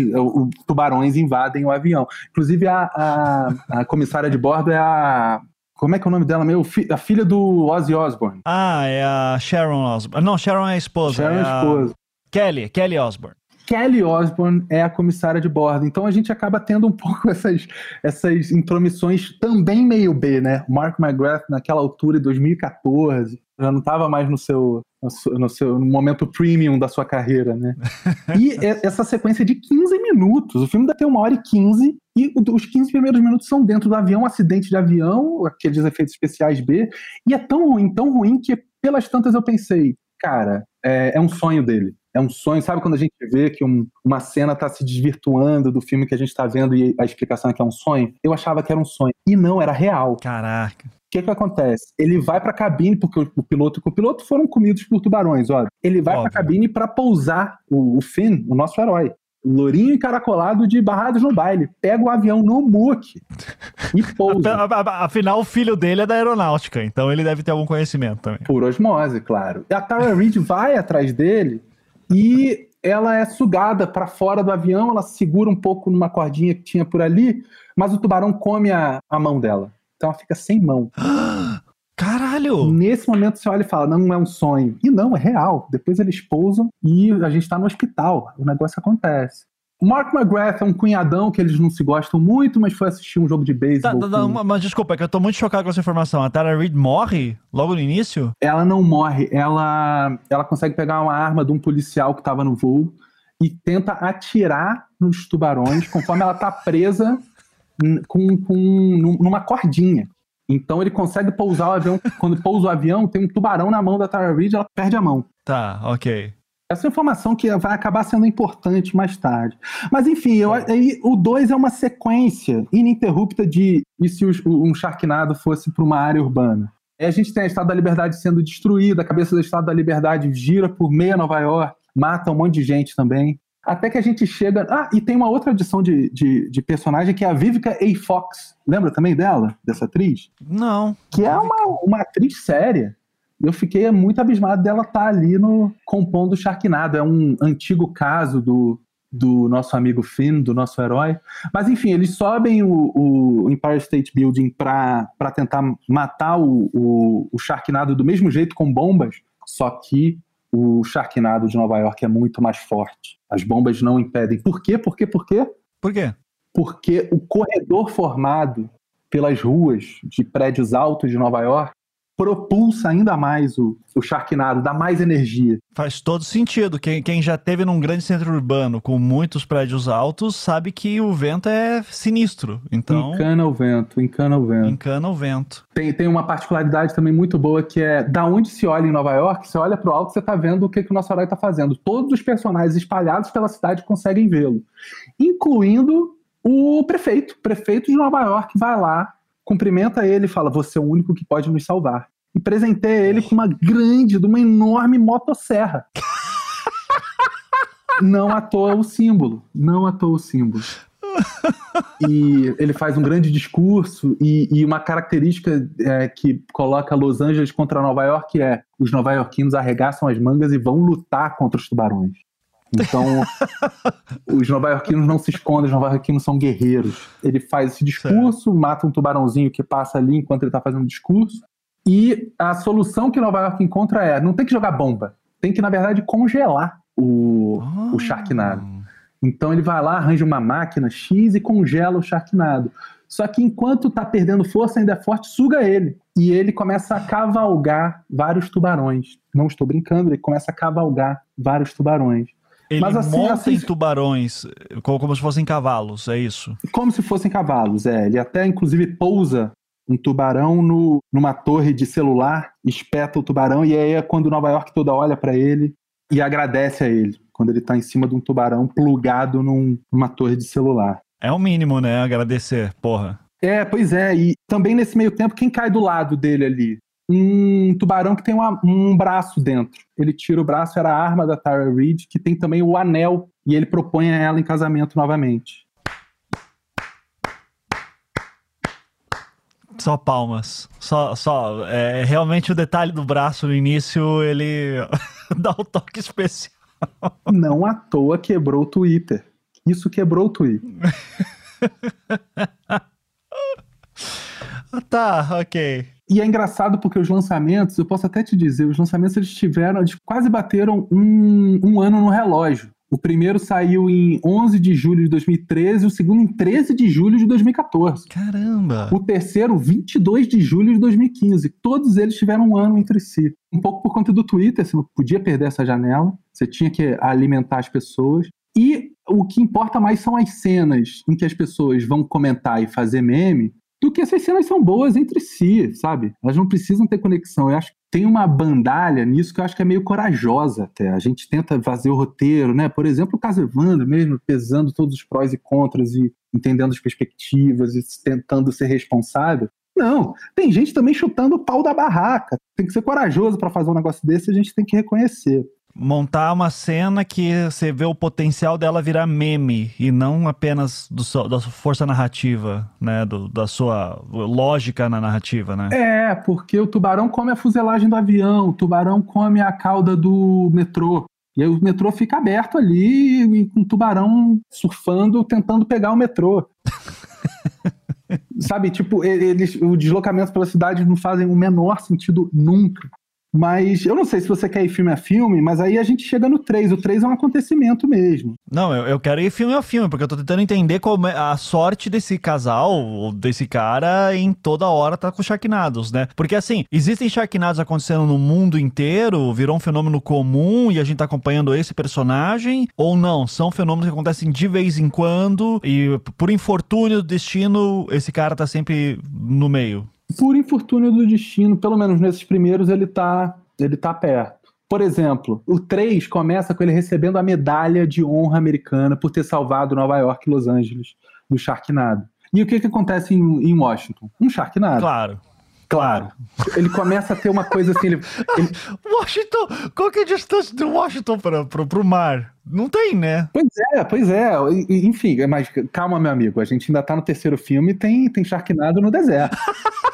Speaker 2: tubarões invadem o avião. Inclusive, a, a, a, comissária de bordo é a como é que é o nome dela meu? A filha do Ozzy Osbourne.
Speaker 3: Ah, é a Sharon Osbourne. Não, Sharon é a esposa.
Speaker 2: Sharon
Speaker 3: é
Speaker 2: a esposa.
Speaker 3: Kelly, Kelly Osbourne.
Speaker 2: Kelly Osbourne é a comissária de bordo. Então a gente acaba tendo um pouco essas, essas intromissões também meio B, né? Mark McGrath naquela altura, em 2014, já não estava mais no seu, no seu no momento premium da sua carreira, né? e essa sequência de 15 minutos, o filme dá até uma hora e 15, e os 15 primeiros minutos são dentro do avião, um acidente de avião, aqueles efeitos especiais B, e é tão ruim, tão ruim que pelas tantas eu pensei, cara, é, é um sonho dele. É um sonho, sabe quando a gente vê que um, uma cena está se desvirtuando do filme que a gente está vendo e a explicação é que é um sonho? Eu achava que era um sonho. E não, era real.
Speaker 3: Caraca
Speaker 2: que que acontece? Ele vai para a cabine, porque o piloto e o copiloto foram comidos por tubarões, olha. Ele vai para a cabine para pousar o, o Finn, o nosso herói. Lourinho encaracolado de barrados no baile. Pega o avião no muque e pousa.
Speaker 3: Afinal, o filho dele é da aeronáutica, então ele deve ter algum conhecimento também.
Speaker 2: Por osmose, claro. A Tara Reid vai atrás dele e ela é sugada para fora do avião, ela segura um pouco numa cordinha que tinha por ali, mas o tubarão come a, a mão dela. Então ela fica sem mão.
Speaker 3: Caralho!
Speaker 2: Nesse momento você olha e fala, não é um sonho. E não, é real. Depois eles pousam e a gente tá no hospital. O negócio acontece. O Mark McGrath é um cunhadão que eles não se gostam muito, mas foi assistir um jogo de beisebol.
Speaker 3: Tá, tá, com... Mas desculpa, é que eu tô muito chocado com essa informação. A Tara Reid morre logo no início?
Speaker 2: Ela não morre. Ela, ela consegue pegar uma arma de um policial que tava no voo e tenta atirar nos tubarões conforme ela tá presa com, com, numa cordinha. Então ele consegue pousar o avião. Quando pousa o avião, tem um tubarão na mão da Tara Reid, ela perde a mão.
Speaker 3: Tá, ok.
Speaker 2: Essa informação que vai acabar sendo importante mais tarde. Mas enfim, eu, aí, o 2 é uma sequência ininterrupta de e se um Sharknado fosse para uma área urbana. Aí a gente tem a Estado da Liberdade sendo destruída, a cabeça do Estado da Liberdade gira por meia Nova York, mata um monte de gente também. Até que a gente chega. Ah, e tem uma outra adição de, de, de, personagem que é a Vivica A. Fox. Lembra também dela? Dessa atriz?
Speaker 3: Não.
Speaker 2: Que é uma, uma atriz séria. Eu fiquei muito abismado dela estar tá ali no compondo Sharknado. É um antigo caso do, do nosso amigo Finn, do nosso herói. Mas enfim, eles sobem o, o Empire State Building para tentar matar o, o, o Sharknado do mesmo jeito com bombas, só que o Sharknado de Nova York é muito mais forte. As bombas não impedem. Por quê? Por quê? Por quê?
Speaker 3: Por quê?
Speaker 2: Porque o corredor formado pelas ruas de prédios altos de Nova York propulsa ainda mais o, o Sharknado, dá mais energia.
Speaker 3: Faz todo sentido. Quem, quem já teve num grande centro urbano com muitos prédios altos sabe que o vento é sinistro. Então.
Speaker 2: Encana o vento, encana o vento.
Speaker 3: Encana o vento.
Speaker 2: Tem, tem uma particularidade também muito boa que é da onde se olha em Nova York, você olha pro alto, você tá vendo o que, que o nosso herói tá fazendo. Todos os personagens espalhados pela cidade conseguem vê-lo. Incluindo o prefeito. O prefeito de Nova York vai lá cumprimenta ele e fala: Você é o único que pode nos salvar. E presenteia ele com uma grande, de uma enorme motosserra. não à toa o símbolo. Não à toa o símbolo. e ele faz um grande discurso e, e uma característica é, que coloca Los Angeles contra Nova York é os nova-iorquinos arregaçam as mangas e vão lutar contra os tubarões. Então, os nova-iorquinos não se escondem, os nova-iorquinos são guerreiros. Ele faz esse discurso, certo. mata um tubarãozinho que passa ali enquanto ele está fazendo o discurso. E a solução que Nova York encontra é: não tem que jogar bomba, tem que, na verdade, congelar o, oh. o Sharknado. Então ele vai lá, arranja uma máquina X e congela o Sharknado. Só que enquanto tá perdendo força, ainda é forte, suga ele. E ele começa a cavalgar vários tubarões. Não estou brincando, ele começa a cavalgar vários tubarões.
Speaker 3: Ele Mas, assim, monta assim, em tubarões como, se fossem cavalos, é isso?
Speaker 2: Como se fossem cavalos, é. Ele até, inclusive, pousa um tubarão no, numa torre de celular, espeta o tubarão, e aí é quando Nova York toda olha para ele e agradece a ele, quando ele tá em cima de um tubarão plugado num, numa torre de celular.
Speaker 3: É o mínimo, né? Agradecer, porra.
Speaker 2: É, pois é. E também nesse meio tempo, quem cai do lado dele ali? Um tubarão que tem uma, um braço dentro. Ele tira o braço, era a arma da Tara Reid, que tem também o anel, e ele propõe a ela em casamento novamente.
Speaker 3: Só palmas. Só, só. É, realmente o detalhe do braço no início, ele dá um toque especial.
Speaker 2: Não à toa quebrou o Twitter. Isso quebrou o Twitter.
Speaker 3: tá, ok.
Speaker 2: E é engraçado porque os lançamentos, eu posso até te dizer, os lançamentos eles tiveram, eles quase bateram um, um ano no relógio. O primeiro saiu em 11 de julho de 2013, o segundo em 13 de julho de 2014.
Speaker 3: Caramba!
Speaker 2: O terceiro, 22 de julho de 2015. Todos eles tiveram um ano entre si. Um pouco por conta do Twitter, você não podia perder essa janela, você tinha que alimentar as pessoas. E o que importa mais são as cenas em que as pessoas vão comentar e fazer meme, do que essas cenas são boas entre si, sabe? Elas não precisam ter conexão. Eu acho que tem uma bandalha nisso que eu acho que é meio corajosa até. A gente tenta fazer o roteiro, né? Por exemplo, o caso Evandro mesmo, pesando todos os prós e contras e entendendo as perspectivas e tentando ser responsável. Não, tem gente também chutando o pau da barraca. Tem que ser corajoso para fazer um negócio desse, a gente tem que reconhecer
Speaker 3: montar uma cena que você vê o potencial dela virar meme e não apenas do seu, da sua força narrativa, né, do, da sua lógica na narrativa, né?
Speaker 2: É, porque o tubarão come a fuselagem do avião, o tubarão come a cauda do metrô. E aí o metrô fica aberto ali e com o tubarão surfando, tentando pegar o metrô. Sabe, tipo, eles, o deslocamento pela cidade não fazem o menor sentido nunca. Mas eu não sei se você quer ir filme a filme, mas aí a gente chega no 3. O 3 é um acontecimento mesmo.
Speaker 3: Não, eu, eu quero ir filme a filme, porque eu tô tentando entender como é a sorte desse casal, desse cara, em toda hora tá com Sharknados, né? Porque assim, existem Sharknados acontecendo no mundo inteiro, virou um fenômeno comum e a gente tá acompanhando esse personagem, ou não? São fenômenos que acontecem de vez em quando e por infortúnio do destino, esse cara tá sempre no meio
Speaker 2: por infortúnio do destino, pelo menos nesses primeiros, ele tá, ele tá perto. Por exemplo, o 3 começa com ele recebendo a medalha de honra americana por ter salvado Nova York e Los Angeles do Sharknado. E o que, que acontece em, em Washington? Um Sharknado.
Speaker 3: Claro.
Speaker 2: Claro. Ele começa a ter uma coisa assim. Ele, ele...
Speaker 3: Washington, qual que é a distância de Washington para o mar? Não tem, né?
Speaker 2: Pois é, pois é. Enfim, mas calma, meu amigo. A gente ainda tá no terceiro filme e tem, tem Sharknado no deserto.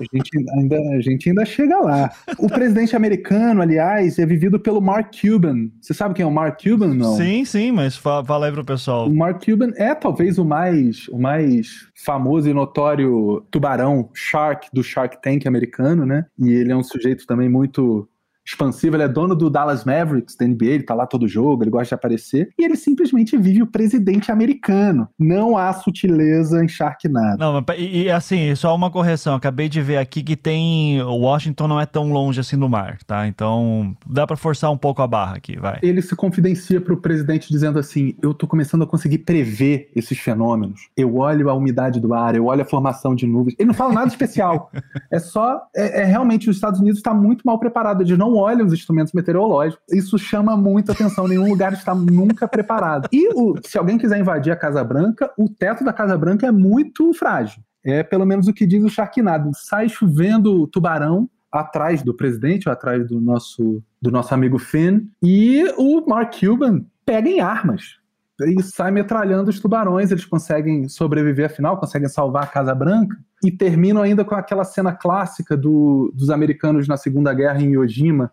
Speaker 2: A gente, ainda, a gente ainda chega lá. O presidente americano, aliás, é vivido pelo Mark Cuban. Você sabe quem é o Mark Cuban, não?
Speaker 3: Sim, sim, mas fala, fala aí pro pessoal.
Speaker 2: O Mark Cuban é talvez o mais, o mais famoso e notório tubarão shark do Shark Tank americano, né? E ele é um sujeito também muito expansivo, ele é dono do Dallas Mavericks, da NBA, ele tá lá todo jogo, ele gosta de aparecer, e ele simplesmente vive o presidente americano. Não há sutileza em Sharknado.
Speaker 3: Não, e, e assim, só uma correção, acabei de ver aqui que tem, Washington não é tão longe assim do mar, tá? Então, dá para forçar um pouco a barra aqui, vai.
Speaker 2: Ele se confidencia pro presidente dizendo assim, eu tô começando a conseguir prever esses fenômenos. Eu olho a umidade do ar, eu olho a formação de nuvens. Ele não fala nada especial. é só, é, é realmente, os Estados Unidos está muito mal preparado, eles não olham os instrumentos meteorológicos. Isso chama muita atenção. Nenhum lugar está nunca preparado. E o, se alguém quiser invadir a Casa Branca, o teto da Casa Branca é muito frágil. É pelo menos o que diz o Sharknado. Sai chovendo tubarão atrás do presidente, ou atrás do nosso, do nosso amigo Finn, e o Mark Cuban pega em armas e sai metralhando os tubarões. Eles conseguem sobreviver, afinal, conseguem salvar a Casa Branca e terminam ainda com aquela cena clássica do, dos americanos na Segunda Guerra em Iwo Jima,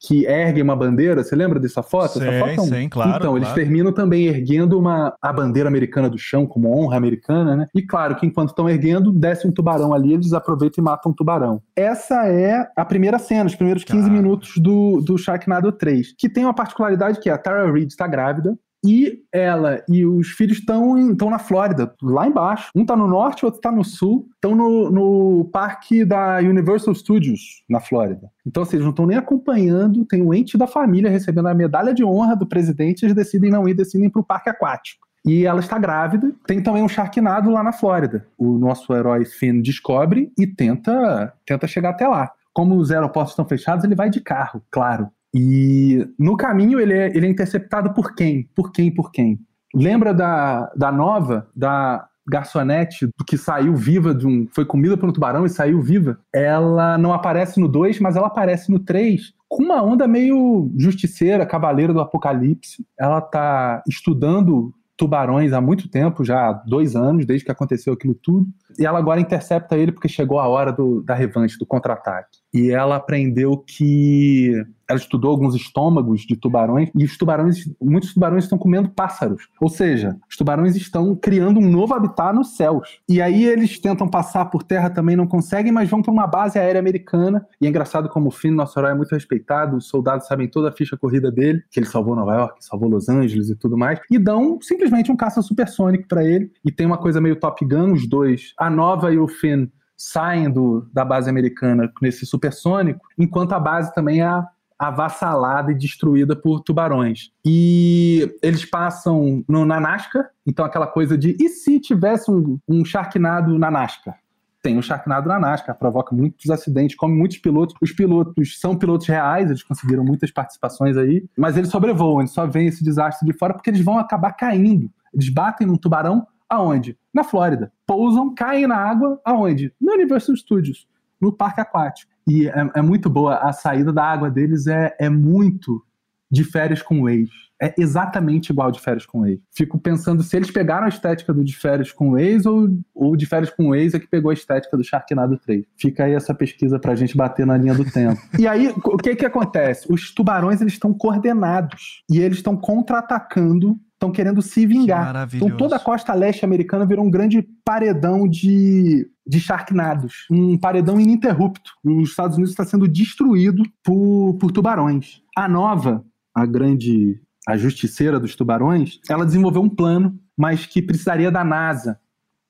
Speaker 2: que erguem uma bandeira. Você lembra dessa foto?
Speaker 3: Sim,
Speaker 2: Essa foto é um-
Speaker 3: sim, claro,
Speaker 2: Então, eles
Speaker 3: claro.
Speaker 2: terminam também erguendo uma, a bandeira americana do chão, como honra americana, né? E claro que enquanto estão erguendo, desce um tubarão ali, eles aproveitam e matam um tubarão. Essa é a primeira cena, os primeiros 15
Speaker 3: Tá.
Speaker 2: minutos do, do Sharknado 3, que tem uma particularidade que é a Tara Reid está grávida, e ela e os filhos estão na Flórida, lá embaixo. Um tá no norte, outro tá no sul. Estão no, no parque da Universal Studios, na Flórida. Então, assim, eles não estão nem acompanhando. Tem o ente da família recebendo a medalha de honra do presidente. Eles decidem não ir, decidem para o parque aquático. E ela está grávida. Tem também um Sharknado lá na Flórida. O nosso herói Finn descobre e tenta, tenta chegar até lá. Como os aeroportos estão fechados, ele vai de carro, claro. E no caminho ele é, ele é interceptado por quem? Por quem? Por quem? Lembra da, da nova, da garçonete que saiu viva de um. Foi comida por um tubarão e saiu viva? Ela não aparece no 2, mas ela aparece no 3 com uma onda meio justiceira, cavaleiro do apocalipse. Ela tá estudando tubarões há muito tempo, já há dois anos, desde que aconteceu aquilo tudo. E ela agora intercepta ele porque chegou a hora do, da revanche, do contra-ataque. E ela aprendeu que. Ela estudou alguns estômagos de tubarões e os tubarões, muitos tubarões estão comendo pássaros. Ou seja, os tubarões estão criando um novo habitat nos céus. E aí eles tentam passar por terra também, não conseguem, mas vão para uma base aérea americana. E é engraçado como o Finn, nosso herói, é muito respeitado. Os soldados sabem toda a ficha corrida dele, que ele salvou Nova York, salvou Los Angeles e tudo mais. E dão simplesmente um caça supersônico para ele. E tem uma coisa meio Top Gun, os dois. A Nova e o Finn saem do, da base americana nesse supersônico, enquanto a base também é avassalada e destruída por tubarões. E eles passam no, na Nazca, então aquela coisa de e se tivesse um, um Sharknado na Nazca? Tem um Sharknado na Nazca, provoca muitos acidentes, come muitos pilotos. Os pilotos são pilotos reais, eles conseguiram muitas participações aí, mas eles sobrevoam, eles só veem esse desastre de fora porque eles vão acabar caindo. Eles batem num tubarão aonde? Na Flórida. Pousam, caem na água aonde? No Universal Studios, no parque aquático. E é, é muito boa, a saída da água deles é, é muito de férias com o ex. É exatamente igual de férias com o ex. Fico pensando se eles pegaram a estética do de férias com o ex ou o de férias com o ex é que pegou a estética do Sharknado 3. Fica aí essa pesquisa pra gente bater na linha do tempo. e aí, o que que acontece? Os tubarões, eles estão coordenados e eles estão contra-atacando estão querendo se vingar. Então toda a costa leste americana virou um grande paredão de, de Sharknados. Um paredão ininterrupto. Os Estados Unidos está sendo destruído por, por tubarões. A nova, a grande, a justiceira dos tubarões, ela desenvolveu um plano, mas que precisaria da NASA,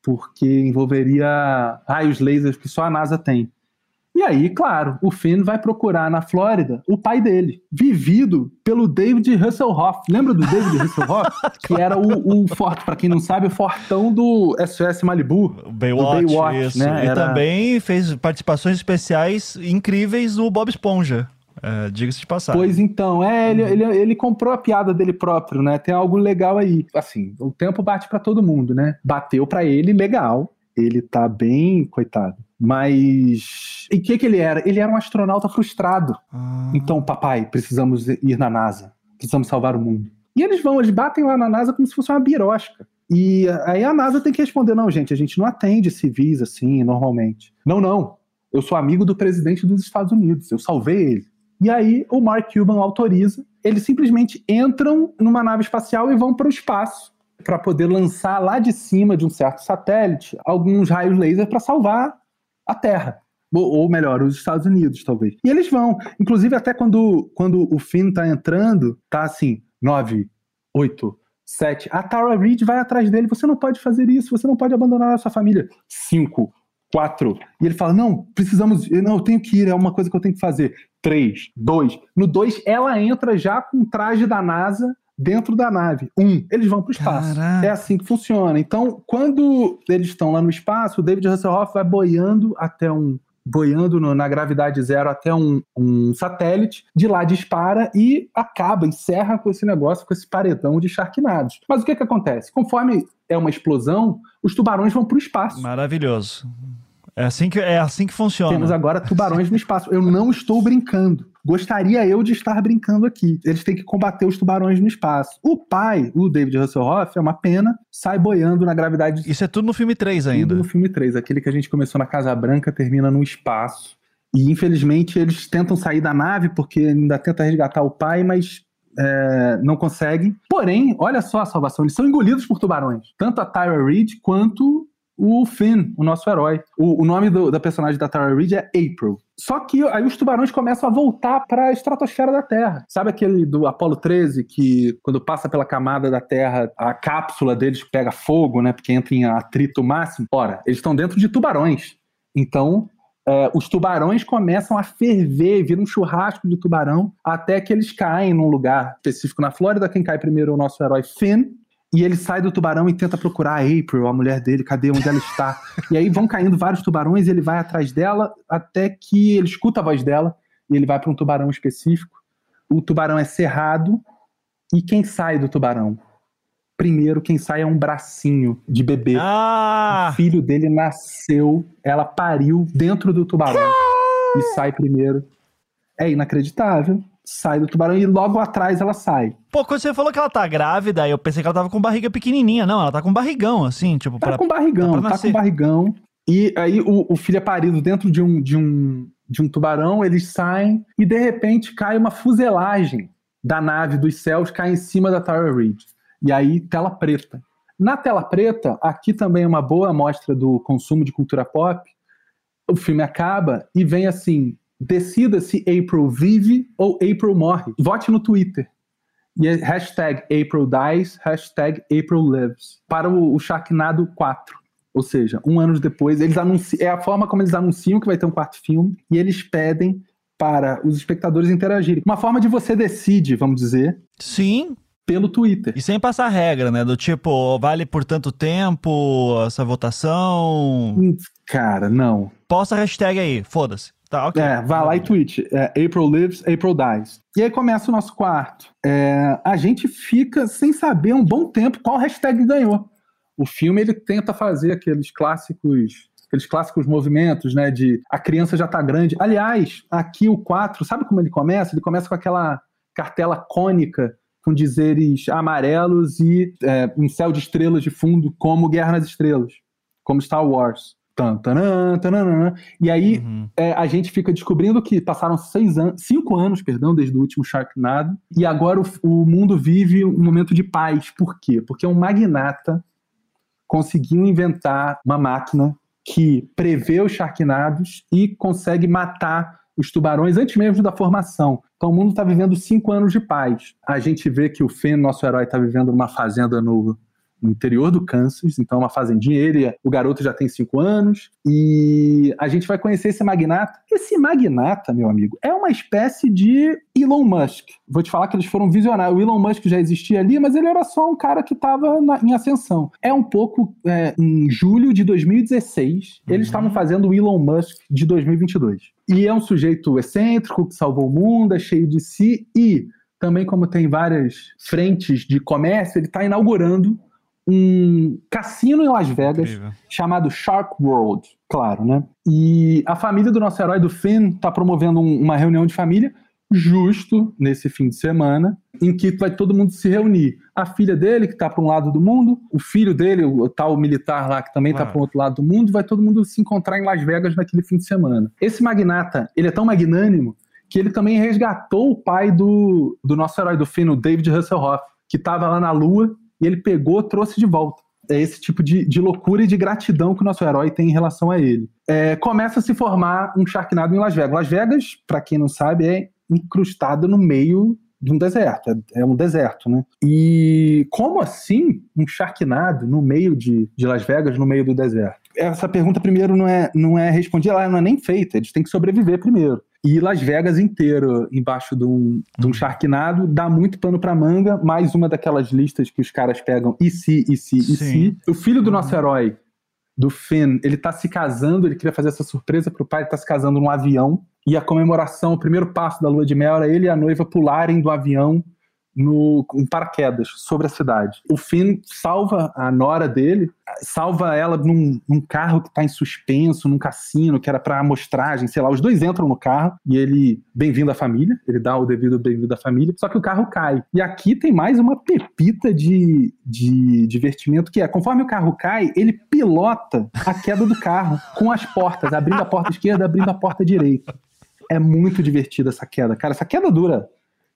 Speaker 2: porque envolveria raios lasers que só a NASA tem. E aí, claro, o Finn vai procurar na Flórida o pai dele, vivido pelo David Hasselhoff. Lembra do David Hasselhoff? Que era o, o forte, para quem não sabe, o fortão do SOS Malibu.
Speaker 3: O Baywatch,
Speaker 2: do Baywatch,
Speaker 3: isso.
Speaker 2: né?
Speaker 3: E
Speaker 2: Era-
Speaker 3: também fez participações especiais incríveis no Bob Esponja. É, Diga-se de passagem.
Speaker 2: Pois então, é, ele, ele, ele comprou a piada dele próprio, né? Tem algo legal aí. Assim, o tempo bate pra todo mundo, né? Bateu pra ele, legal. Ele tá bem, coitado. Mas. E o que, que ele era? Ele era um astronauta frustrado.
Speaker 3: Ah,
Speaker 2: Então, papai, precisamos ir na NASA. Precisamos salvar o mundo. E eles vão, eles batem lá na NASA como se fosse uma birosca. E aí a NASA tem que responder: não, gente, a gente não atende civis assim, normalmente. Não, não. Eu sou amigo do presidente dos Estados Unidos. Eu salvei ele. E aí o Mark Cuban autoriza. Eles simplesmente entram numa nave espacial e vão para o espaço para poder lançar lá de cima de um certo satélite alguns raios laser para salvar a Terra. Ou, melhor, os Estados Unidos, talvez. E eles vão. Inclusive, até quando, quando o Finn tá entrando, tá assim, 9, 8, 7. A Tara Reid vai atrás dele. Você não pode fazer isso, você não pode abandonar a sua família. 5, 4. E ele fala: Não, precisamos. Não, eu tenho que ir, é uma coisa que eu tenho que fazer. 3, 2. No 2, ela entra já com traje da NASA dentro da nave. Um, eles vão para o espaço.
Speaker 3: Caraca.
Speaker 2: É assim que funciona. Então, quando eles estão lá no espaço, o David Hasselhoff vai boiando até um boiando no- na gravidade zero até um, um satélite, de lá dispara e acaba, encerra com esse negócio, com esse paredão de charquinados. Mas o que que acontece? Conforme é uma explosão, os tubarões vão para o espaço.
Speaker 3: Maravilhoso. É assim que, é assim que funciona.
Speaker 2: Temos agora tubarões no espaço. Eu não estou brincando. Gostaria eu de estar brincando aqui. Eles têm que combater os tubarões no espaço. O pai, o David Hasselhoff, é uma pena, sai boiando na gravidade
Speaker 3: Isso é tudo no filme 3 ainda.
Speaker 2: Tudo no filme 3. Aquele que a gente começou na Casa Branca termina no espaço. E infelizmente eles tentam sair da nave porque ainda tenta resgatar o pai, mas é, não conseguem. Porém, olha só a salvação, eles são engolidos por tubarões. Tanto a Tyra Reid quanto o Finn, o nosso herói. O, o nome do, da personagem da Tara Reid é April. Só que aí os tubarões começam a voltar para a estratosfera da Terra. Sabe aquele do Apollo 13 que quando passa pela camada da Terra, a cápsula deles pega fogo, né? Porque entra em atrito máximo. Ora, eles estão dentro de tubarões. Então, é, os tubarões começam a ferver, vira um churrasco de tubarão, até que eles caem num lugar específico na Flórida. Quem cai primeiro é o nosso herói Finn, e ele sai do tubarão e tenta procurar a April, a mulher dele, cadê onde ela está. e aí vão caindo vários tubarões, e ele vai atrás dela até que ele escuta a voz dela e ele vai para um tubarão específico. O tubarão é cerrado e quem sai do tubarão? Primeiro, quem sai é um bracinho de bebê.
Speaker 3: Ah!
Speaker 2: O filho dele nasceu, ela pariu dentro do tubarão e sai primeiro. É inacreditável sai do tubarão e logo atrás ela sai.
Speaker 3: Pô, quando você falou que ela tá grávida, eu pensei que ela tava com barriga pequenininha. Não, ela tá com barrigão, assim, tipo...
Speaker 2: Tá pra, com barrigão, tá com barrigão. E aí o, o, filho é parido dentro de um, de, um, de um tubarão, eles saem e de repente cai uma fuselagem da nave dos céus, cai em cima da Tara Reid. E aí, tela preta. Na tela preta, aqui também é uma boa amostra do consumo de cultura pop. O filme acaba e vem assim: decida se April vive ou April morre. Vote no Twitter. E é hashtag April dies, hashtag April lives. Para o, o Sharknado 4. Ou seja, um ano depois, eles anunciam, é a forma como eles anunciam que vai ter um quarto filme, e eles pedem para os espectadores interagirem. Uma forma de você decide, vamos dizer.
Speaker 3: Sim.
Speaker 2: Pelo Twitter.
Speaker 3: E sem passar regra, né? Do tipo, vale por tanto tempo essa votação?
Speaker 2: Hum, cara, não.
Speaker 3: Posta a hashtag aí, foda-se. Tá, ok.
Speaker 2: É, vai lá e tweet. É, April lives, April dies. E aí começa o nosso quarto. É, a gente fica sem saber um bom tempo qual hashtag ganhou. O filme ele tenta fazer aqueles clássicos aqueles clássicos movimentos, né, de a criança já tá grande. Aliás, aqui o 4, sabe como ele começa? Ele começa com aquela cartela cônica com dizeres amarelos e é, um céu de estrelas de fundo, como Guerra nas Estrelas, como Star Wars. Tan, e aí uhum. é, a gente fica descobrindo que passaram seis anos, cinco anos, perdão, desde o último Sharknado, e agora o, o, mundo vive um momento de paz. Por quê? Porque um magnata conseguiu inventar uma máquina que prevê os Sharknados e consegue matar os tubarões antes mesmo da formação. Então o mundo está vivendo cinco anos de paz. A gente vê que o Finn, nosso herói, está vivendo numa fazenda no, no interior do Kansas, então é uma fazendinha. Ele, o garoto já tem cinco anos, e a gente vai conhecer esse magnata. Esse magnata, meu amigo, é uma espécie de Elon Musk. Vou te falar que eles foram visionários. O Elon Musk já existia ali, mas ele era só um cara que estava em ascensão. É um pouco é, em julho de 2016, uhum. eles estavam fazendo o Elon Musk de 2022. E é um sujeito excêntrico que salvou o mundo, é cheio de si e também como tem várias frentes de comércio, ele está inaugurando um cassino em Las Vegas Incrível. chamado Shark World, claro, né? E a família do nosso herói do Finn tá promovendo um, uma reunião de família justo nesse fim de semana, em que vai todo mundo se reunir. A filha dele, que está para um lado do mundo, o filho dele, o tal militar lá, que também está ah. para o outro lado do mundo, vai todo mundo se encontrar em Las Vegas naquele fim de semana. Esse magnata, ele é tão magnânimo que ele também resgatou o pai do, do nosso herói do Finn, o David Hasselhoff, que estava lá na Lua e ele pegou, trouxe de volta. É esse tipo de, de loucura e de gratidão que o nosso herói tem em relação a ele. É, começa a se formar um Sharknado em Las Vegas. Las Vegas, para quem não sabe, é incrustado no meio de um deserto. É, é, um deserto, né? E como assim um Sharknado no meio de, de Las Vegas, no meio do deserto? Essa pergunta, primeiro, não é, não é respondida, ela não é nem feita. Eles têm que sobreviver primeiro. E Las Vegas inteiro, embaixo de um, de um Sharknado, dá muito pano pra manga. Mais uma daquelas listas que os caras pegam e se, e se, e se. O filho do nosso herói, do Finn, ele tá se casando, ele queria fazer essa surpresa pro pai, ele tá se casando num avião. E a comemoração, o primeiro passo da lua de mel era ele e a noiva pularem do avião no um paraquedas sobre a cidade. O Finn salva a nora dele, salva ela num, num carro que está em suspenso, num cassino, que era para amostragem, sei lá. Os dois entram no carro e ele, bem-vindo à família, ele dá o devido bem-vindo à família, só que o carro cai. E aqui tem mais uma pepita de, de divertimento que é, conforme o carro cai, ele pilota a queda do carro com as portas, abrindo a porta esquerda, abrindo a porta direita. É muito divertida essa queda. Cara, essa queda dura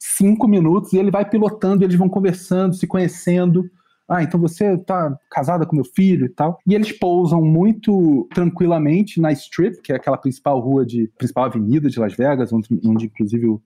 Speaker 2: cinco minutos e ele vai pilotando, eles vão conversando, se conhecendo. Ah, então você tá casada com meu filho e tal. E eles pousam muito tranquilamente na Strip, que é aquela principal rua de principal avenida de Las Vegas, onde, onde inclusive o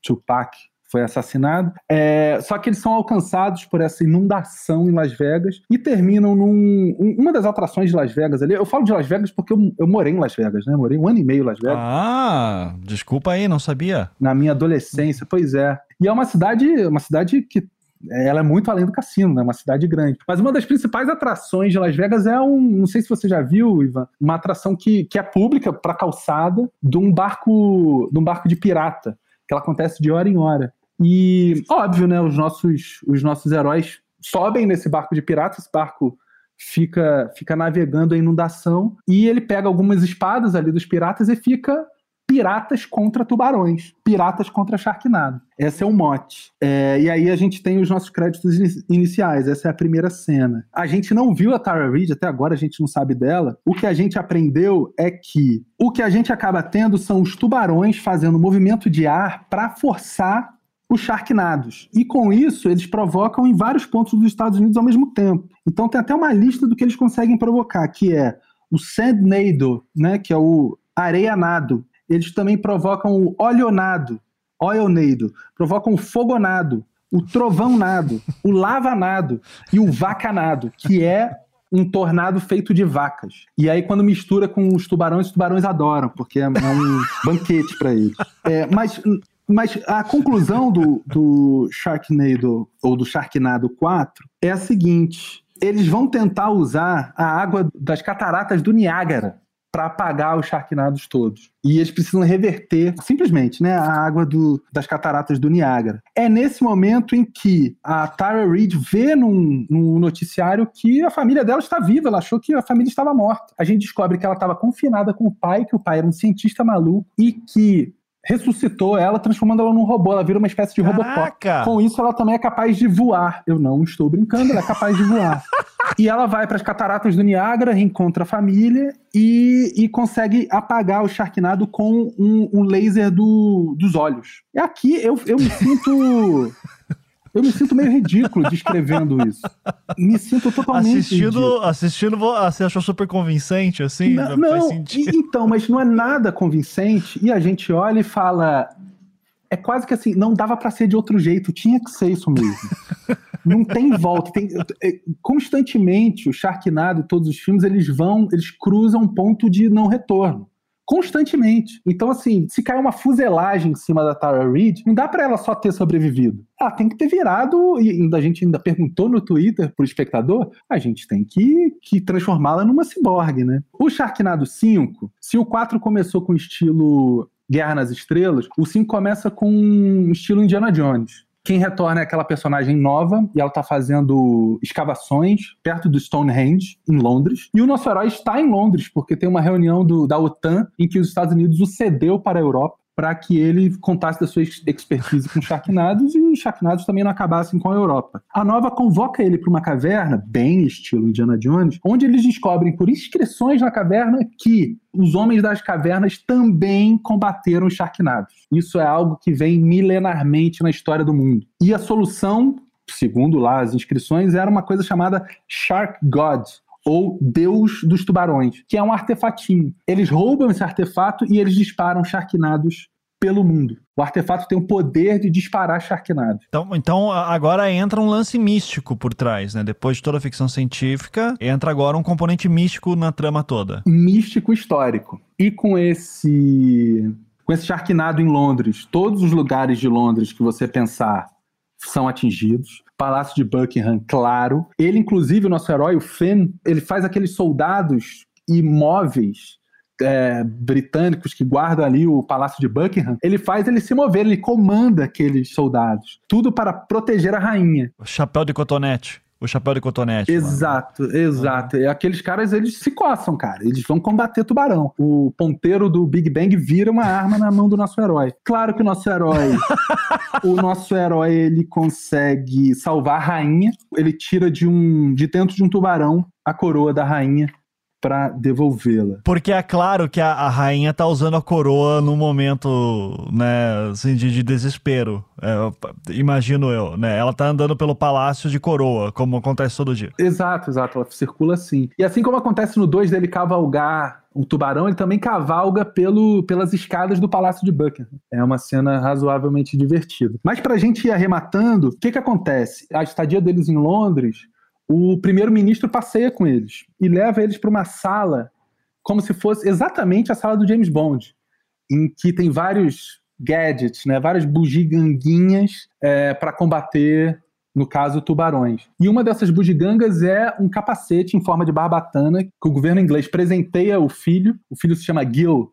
Speaker 2: Tupac foi assassinado. É, só que eles são alcançados por essa inundação em Las Vegas e terminam num. uma das atrações de Las Vegas ali. Eu falo de Las Vegas porque eu, eu morei em Las Vegas, né? Morei um ano e meio em Las Vegas.
Speaker 3: Ah, desculpa aí, não sabia.
Speaker 2: Na minha adolescência, pois é. E é uma cidade, uma cidade que ela é muito além do cassino, né? Uma cidade grande. Mas uma das principais atrações de Las Vegas é um, não sei se você já viu, Ivan, uma atração que, que é pública para calçada de um barco, de um barco de pirata, que ela acontece de hora em hora. E, óbvio, né, os nossos, os nossos heróis sobem nesse barco de piratas, esse barco fica, fica navegando a inundação, e ele pega algumas espadas ali dos piratas e fica piratas contra tubarões, piratas contra Sharknado. Esse é o mote. É, e aí a gente tem os nossos créditos iniciais, essa é a primeira cena. A gente não viu a Tara Reid, até agora a gente não sabe dela. O que a gente aprendeu é que o que a gente acaba tendo são os tubarões fazendo movimento de ar para forçar os Sharknados. E com isso, eles provocam em vários pontos dos Estados Unidos ao mesmo tempo. Então tem até uma lista do que eles conseguem provocar, que é o Sandnado, né, que é o areianado. Eles também provocam o olionado, oilnado, provocam o fogonado, o trovãonado, o lavanado e o vacanado, que é um tornado feito de vacas. E aí, quando mistura com os tubarões, os tubarões adoram, porque é, um banquete para eles. É, mas mas a conclusão do, do Sharknado, ou do Sharknado 4, é a seguinte: eles vão tentar usar a água das cataratas do Niágara para apagar os Sharknados todos. E eles precisam reverter, simplesmente, né, a água do, das cataratas do Niágara. É nesse momento em que a Tara Reid vê num, num, noticiário que a família dela está viva, ela achou que a família estava morta. A gente descobre que ela estava confinada com o pai, que o pai era um cientista maluco e que ressuscitou ela, transformando ela num robô. Ela vira uma espécie de Robocop. Com isso, ela também é capaz de voar. Eu não estou brincando, ela é capaz de voar. e ela vai para as cataratas do Niágara, reencontra a família e, e consegue apagar o Sharknado com um, um laser do, dos olhos. E aqui eu, eu me sinto eu me sinto meio ridículo descrevendo isso. Me sinto totalmente.
Speaker 3: Assistindo, ridículo. assistindo você achou super convincente, assim?
Speaker 2: Não, não então, mas não é nada convincente. E a gente olha e fala. É quase que assim, não dava para ser de outro jeito, tinha que ser isso mesmo. não tem volta. Tem, é, constantemente, o Sharknado e todos os filmes, eles vão, eles cruzam um ponto de não retorno constantemente. Então, assim, se cair uma fuselagem em cima da Tara Reid, não dá para ela só ter sobrevivido. Ela tem que ter virado, e a gente ainda perguntou no Twitter pro espectador, a gente tem que, que transformá-la numa ciborgue, né? O Sharknado 5, se o 4 começou com estilo Guerra nas Estrelas, o 5 começa com um estilo Indiana Jones. Quem retorna é aquela personagem nova e ela está fazendo escavações perto do Stonehenge, em Londres. E o nosso herói está em Londres, porque tem uma reunião do, da OTAN em que os Estados Unidos o cedeu para a Europa para que ele contasse da sua expertise com Sharknados e os Sharknados também não acabassem com a Europa. A Nova convoca ele para uma caverna, bem estilo Indiana Jones, onde eles descobrem por inscrições na caverna que os homens das cavernas também combateram os Sharknados. Isso é algo que vem milenarmente na história do mundo. E a solução, segundo lá as inscrições, era uma coisa chamada Shark God, ou Deus dos Tubarões, que é um artefatinho. Eles roubam esse artefato e eles disparam Sharknados pelo mundo. O artefato tem o poder de disparar Sharknado.
Speaker 3: Então, então agora entra um lance místico por trás, né? Depois de toda a ficção científica, entra agora um componente místico na trama toda.
Speaker 2: Místico histórico. E com esse com esse Sharknado em Londres, todos os lugares de Londres que você pensar são atingidos. Palácio de Buckingham, claro. Ele, inclusive, o nosso herói, o Finn, ele faz aqueles soldados imóveis é, britânicos que guardam ali o Palácio de Buckingham, ele faz ele se mover, ele comanda aqueles soldados. Tudo para proteger a rainha.
Speaker 3: O chapéu de cotonete. O chapéu de cotonete.
Speaker 2: Exato, mano. exato. E aqueles caras, eles se coçam, cara. Eles vão combater tubarão. O ponteiro do Big Bang vira uma arma na mão do nosso herói. Claro que o nosso herói. o nosso herói, ele consegue salvar a rainha. Ele tira de um. de dentro de um tubarão a coroa da rainha para devolvê-la.
Speaker 3: Porque é claro que a, a, rainha tá usando a coroa no momento, né, assim, de, de desespero. É, imagino eu, né? Ela tá andando pelo palácio de coroa, como acontece todo dia.
Speaker 2: Exato, exato. Ela circula assim. E assim como acontece no 2 dele cavalgar um tubarão, ele também cavalga pelo, pelas escadas do Palácio de Buckingham. É uma cena razoavelmente divertida. Mas pra gente ir arrematando, o que que acontece? A estadia deles em Londres o primeiro-ministro passeia com eles e leva eles para uma sala, como se fosse exatamente a sala do James Bond, em que tem vários gadgets, né, várias bugiganguinhas é, para combater, no caso, tubarões. E uma dessas bugigangas é um capacete em forma de barbatana que o governo inglês presenteia o filho. O filho se chama Gil,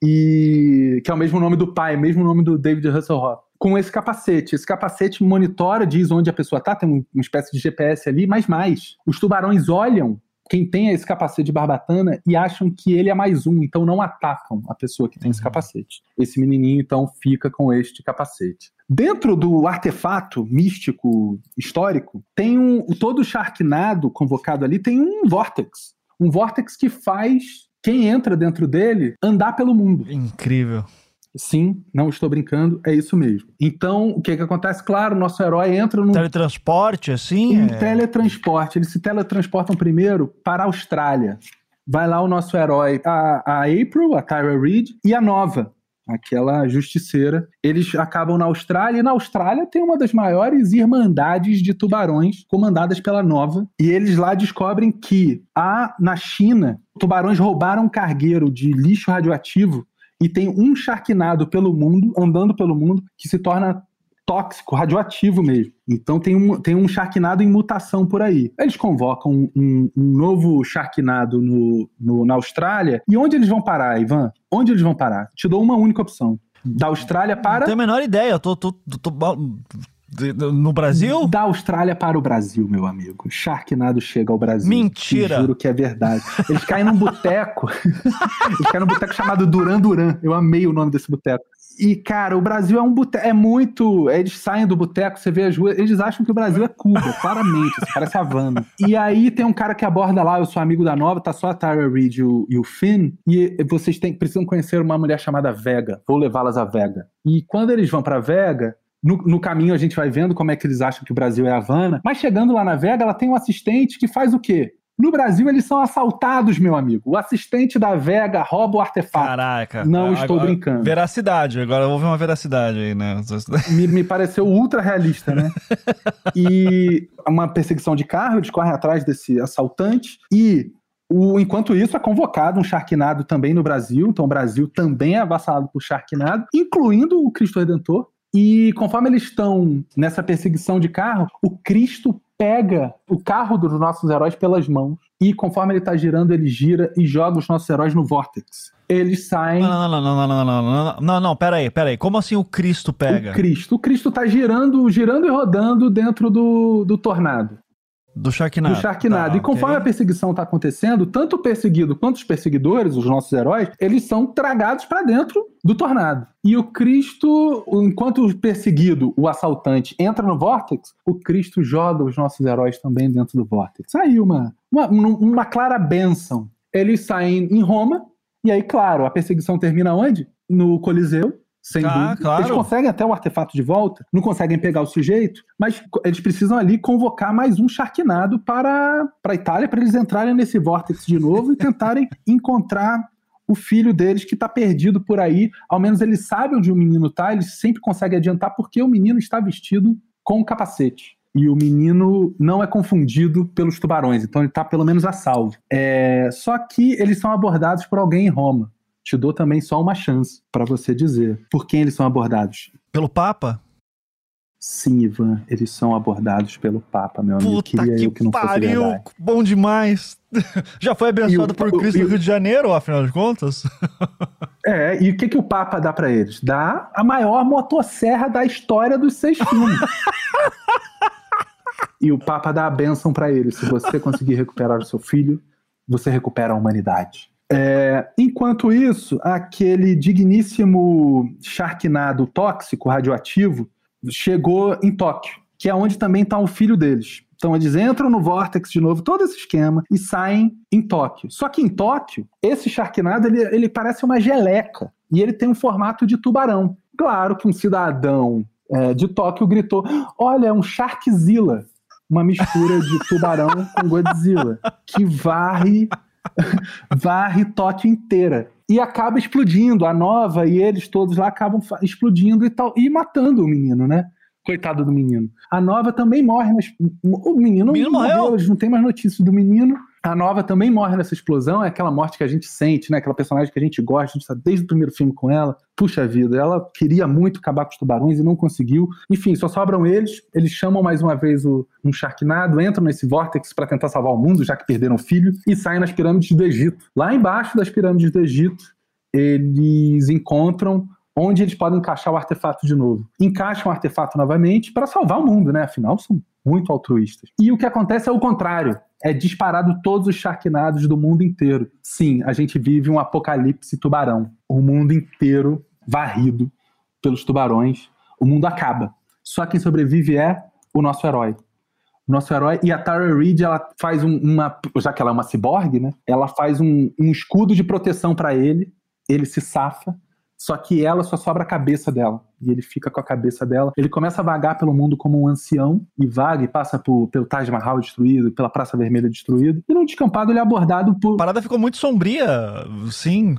Speaker 2: e que é o mesmo nome do pai, mesmo nome do David Hasselhoff com esse capacete. Esse capacete monitora, diz onde a pessoa está, tem uma espécie de GPS ali, mas mais. Os tubarões olham quem tem esse capacete de barbatana e acham que ele é mais um, então não atacam a pessoa que tem esse uhum. capacete. Esse menininho então fica com este capacete. Dentro do artefato místico histórico, tem um todo o Sharknado convocado ali tem um vórtex, um vórtex que faz quem entra dentro dele andar pelo mundo.
Speaker 3: Incrível.
Speaker 2: Sim, não estou brincando, é isso mesmo. Então, o que que acontece? Claro, nosso herói entra no.
Speaker 3: Teletransporte, assim?
Speaker 2: Um é... teletransporte. Eles se teletransportam primeiro para a Austrália. Vai lá o nosso herói, a, a April, a Tyra Reid, e a Nova, aquela justiceira. Eles acabam na Austrália, e na Austrália tem uma das maiores irmandades de tubarões comandadas pela Nova. E eles lá descobrem que há, na China, tubarões roubaram um cargueiro de lixo radioativo e tem um charquinado pelo mundo, andando pelo mundo, que se torna tóxico, radioativo mesmo. Então tem um, tem um charquinado em mutação por aí. Eles convocam um, um, novo charquinado no, no, na Austrália. E onde eles vão parar, Ivan? Onde eles vão parar? Te dou uma única opção. Da Austrália para. Não
Speaker 3: tenho a menor ideia, eu tô, tô, tô, tô no Brasil?
Speaker 2: Da Austrália para o Brasil, meu amigo. Sharknado chega ao Brasil.
Speaker 3: Mentira!
Speaker 2: Te juro que é verdade. Eles caem num boteco. Eles caem num boteco chamado Duran Duran. Eu amei o nome desse boteco. E, cara, o Brasil é um boteco. É muito. Eles saem do boteco, você vê as ruas. Eles acham que o Brasil é Cuba, claramente. Assim, parece Havana. E aí tem um cara que aborda lá, eu sou amigo da nova, tá só a Tyra Reid e o, e o Finn. E vocês têm, precisam conhecer uma mulher chamada Vega. Vou levá-las a Vega. E quando eles vão pra Vega, no, no, caminho a gente vai vendo como é que eles acham que o Brasil é Havana. Mas chegando lá na Vega, ela tem um assistente que faz o quê? No Brasil, eles são assaltados, meu amigo. O assistente da Vega rouba o artefato.
Speaker 3: Caraca.
Speaker 2: Não agora, estou brincando.
Speaker 3: Veracidade. Agora houve uma veracidade aí, né?
Speaker 2: Me, me pareceu ultra realista, né? e uma perseguição de carro, eles correm atrás desse assaltante. E o, enquanto isso, é convocado um Sharknado também no Brasil. Então, o Brasil também é avassalado por Sharknado, incluindo o Cristo Redentor. E conforme eles estão nessa perseguição de carro, o Cristo pega o carro dos nossos heróis pelas mãos e conforme ele está girando, ele gira e joga os nossos heróis no vórtex. Eles saem.
Speaker 3: Não, não, não, não, não, não, não, não, não, não, pera aí, pera aí. Como assim o Cristo pega?
Speaker 2: O Cristo. O Cristo tá girando, girando e rodando dentro do, do tornado.
Speaker 3: Do Sharknado.
Speaker 2: Do Sharknado. Tá, e conforme okay. a perseguição está acontecendo, tanto o perseguido quanto os perseguidores, os nossos heróis, eles são tragados para dentro do tornado. E o Cristo, enquanto o perseguido, o assaltante, entra no Vortex, o Cristo joga os nossos heróis também dentro do Vortex. Aí uma, uma, uma clara bênção. Eles saem em Roma, e aí, claro, a perseguição termina onde? No Coliseu, sem tá, dúvida. Claro. Eles conseguem até o artefato de volta, não conseguem pegar o sujeito, mas eles precisam ali convocar mais um Sharknado para, para a Itália, para eles entrarem nesse vórtice de novo e tentarem encontrar o filho deles que está perdido por aí. Ao menos eles sabem onde o menino está, eles sempre conseguem adiantar porque o menino está vestido com o capacete. E o menino não é confundido pelos tubarões, então ele está pelo menos a salvo. É... Só que eles são abordados por alguém em Roma te dou também só uma chance para você dizer por quem eles são abordados.
Speaker 3: Pelo Papa?
Speaker 2: Sim, Ivan, eles são abordados pelo Papa, meu amigo.
Speaker 3: Puta Queria que, que não pariu! Fosse bom demais! Já foi abençoado o, por Cristo no Rio de Janeiro, afinal de contas?
Speaker 2: É, e o que, que o Papa dá para eles? Dá a maior motosserra da história dos seis filmes. e o Papa dá a bênção para eles. Se você conseguir recuperar o seu filho, você recupera a humanidade. É, enquanto isso, aquele digníssimo Sharknado tóxico, radioativo, chegou em Tóquio, que é onde também está o filho deles. Então eles entram no Vortex de novo, todo esse esquema, e saem em Tóquio. Só que em Tóquio, esse Sharknado, ele, ele parece uma geleca. E ele tem um formato de tubarão. Claro que um cidadão é, de Tóquio gritou: Olha, é um Sharkzilla. Uma mistura de tubarão com Godzilla. Que varre varre Tóquio inteira. E acaba explodindo. A nova e eles todos lá acabam explodindo e tal. E matando o menino, né? Coitado do menino. A nova também morre. Mas... O menino, o menino morreu. morreu. Eles não tem mais notícias do menino. A nova também morre nessa explosão, é aquela morte que a gente sente, né? Aquela personagem que a gente gosta, a gente está desde o primeiro filme com ela. Puxa vida, ela queria muito acabar com os tubarões e não conseguiu. Enfim, só sobram eles. Eles chamam mais uma vez o, um Sharknado, entram nesse vórtex para tentar salvar o mundo, já que perderam o filho, e saem nas pirâmides do Egito. Lá embaixo das pirâmides do Egito, eles encontram onde eles podem encaixar o artefato de novo. Encaixam o artefato novamente para salvar o mundo, né? Afinal, são muito altruístas. E o que acontece é o contrário. É disparado todos os Sharknados do mundo inteiro. Sim, a gente vive um apocalipse tubarão. O mundo inteiro varrido pelos tubarões. O mundo acaba. Só quem sobrevive é o nosso herói. O nosso herói. E a Tara Reid, ela faz um, uma. Já que ela é uma ciborgue, né? Ela faz um, um escudo de proteção para ele. Ele se safa só que ela só sobra a cabeça dela. E ele fica com a cabeça dela. Ele começa a vagar pelo mundo como um ancião, e vaga e passa por, pelo Taj Mahal destruído, pela Praça Vermelha destruído. E no descampado ele é abordado por.
Speaker 3: A parada ficou muito sombria, sim.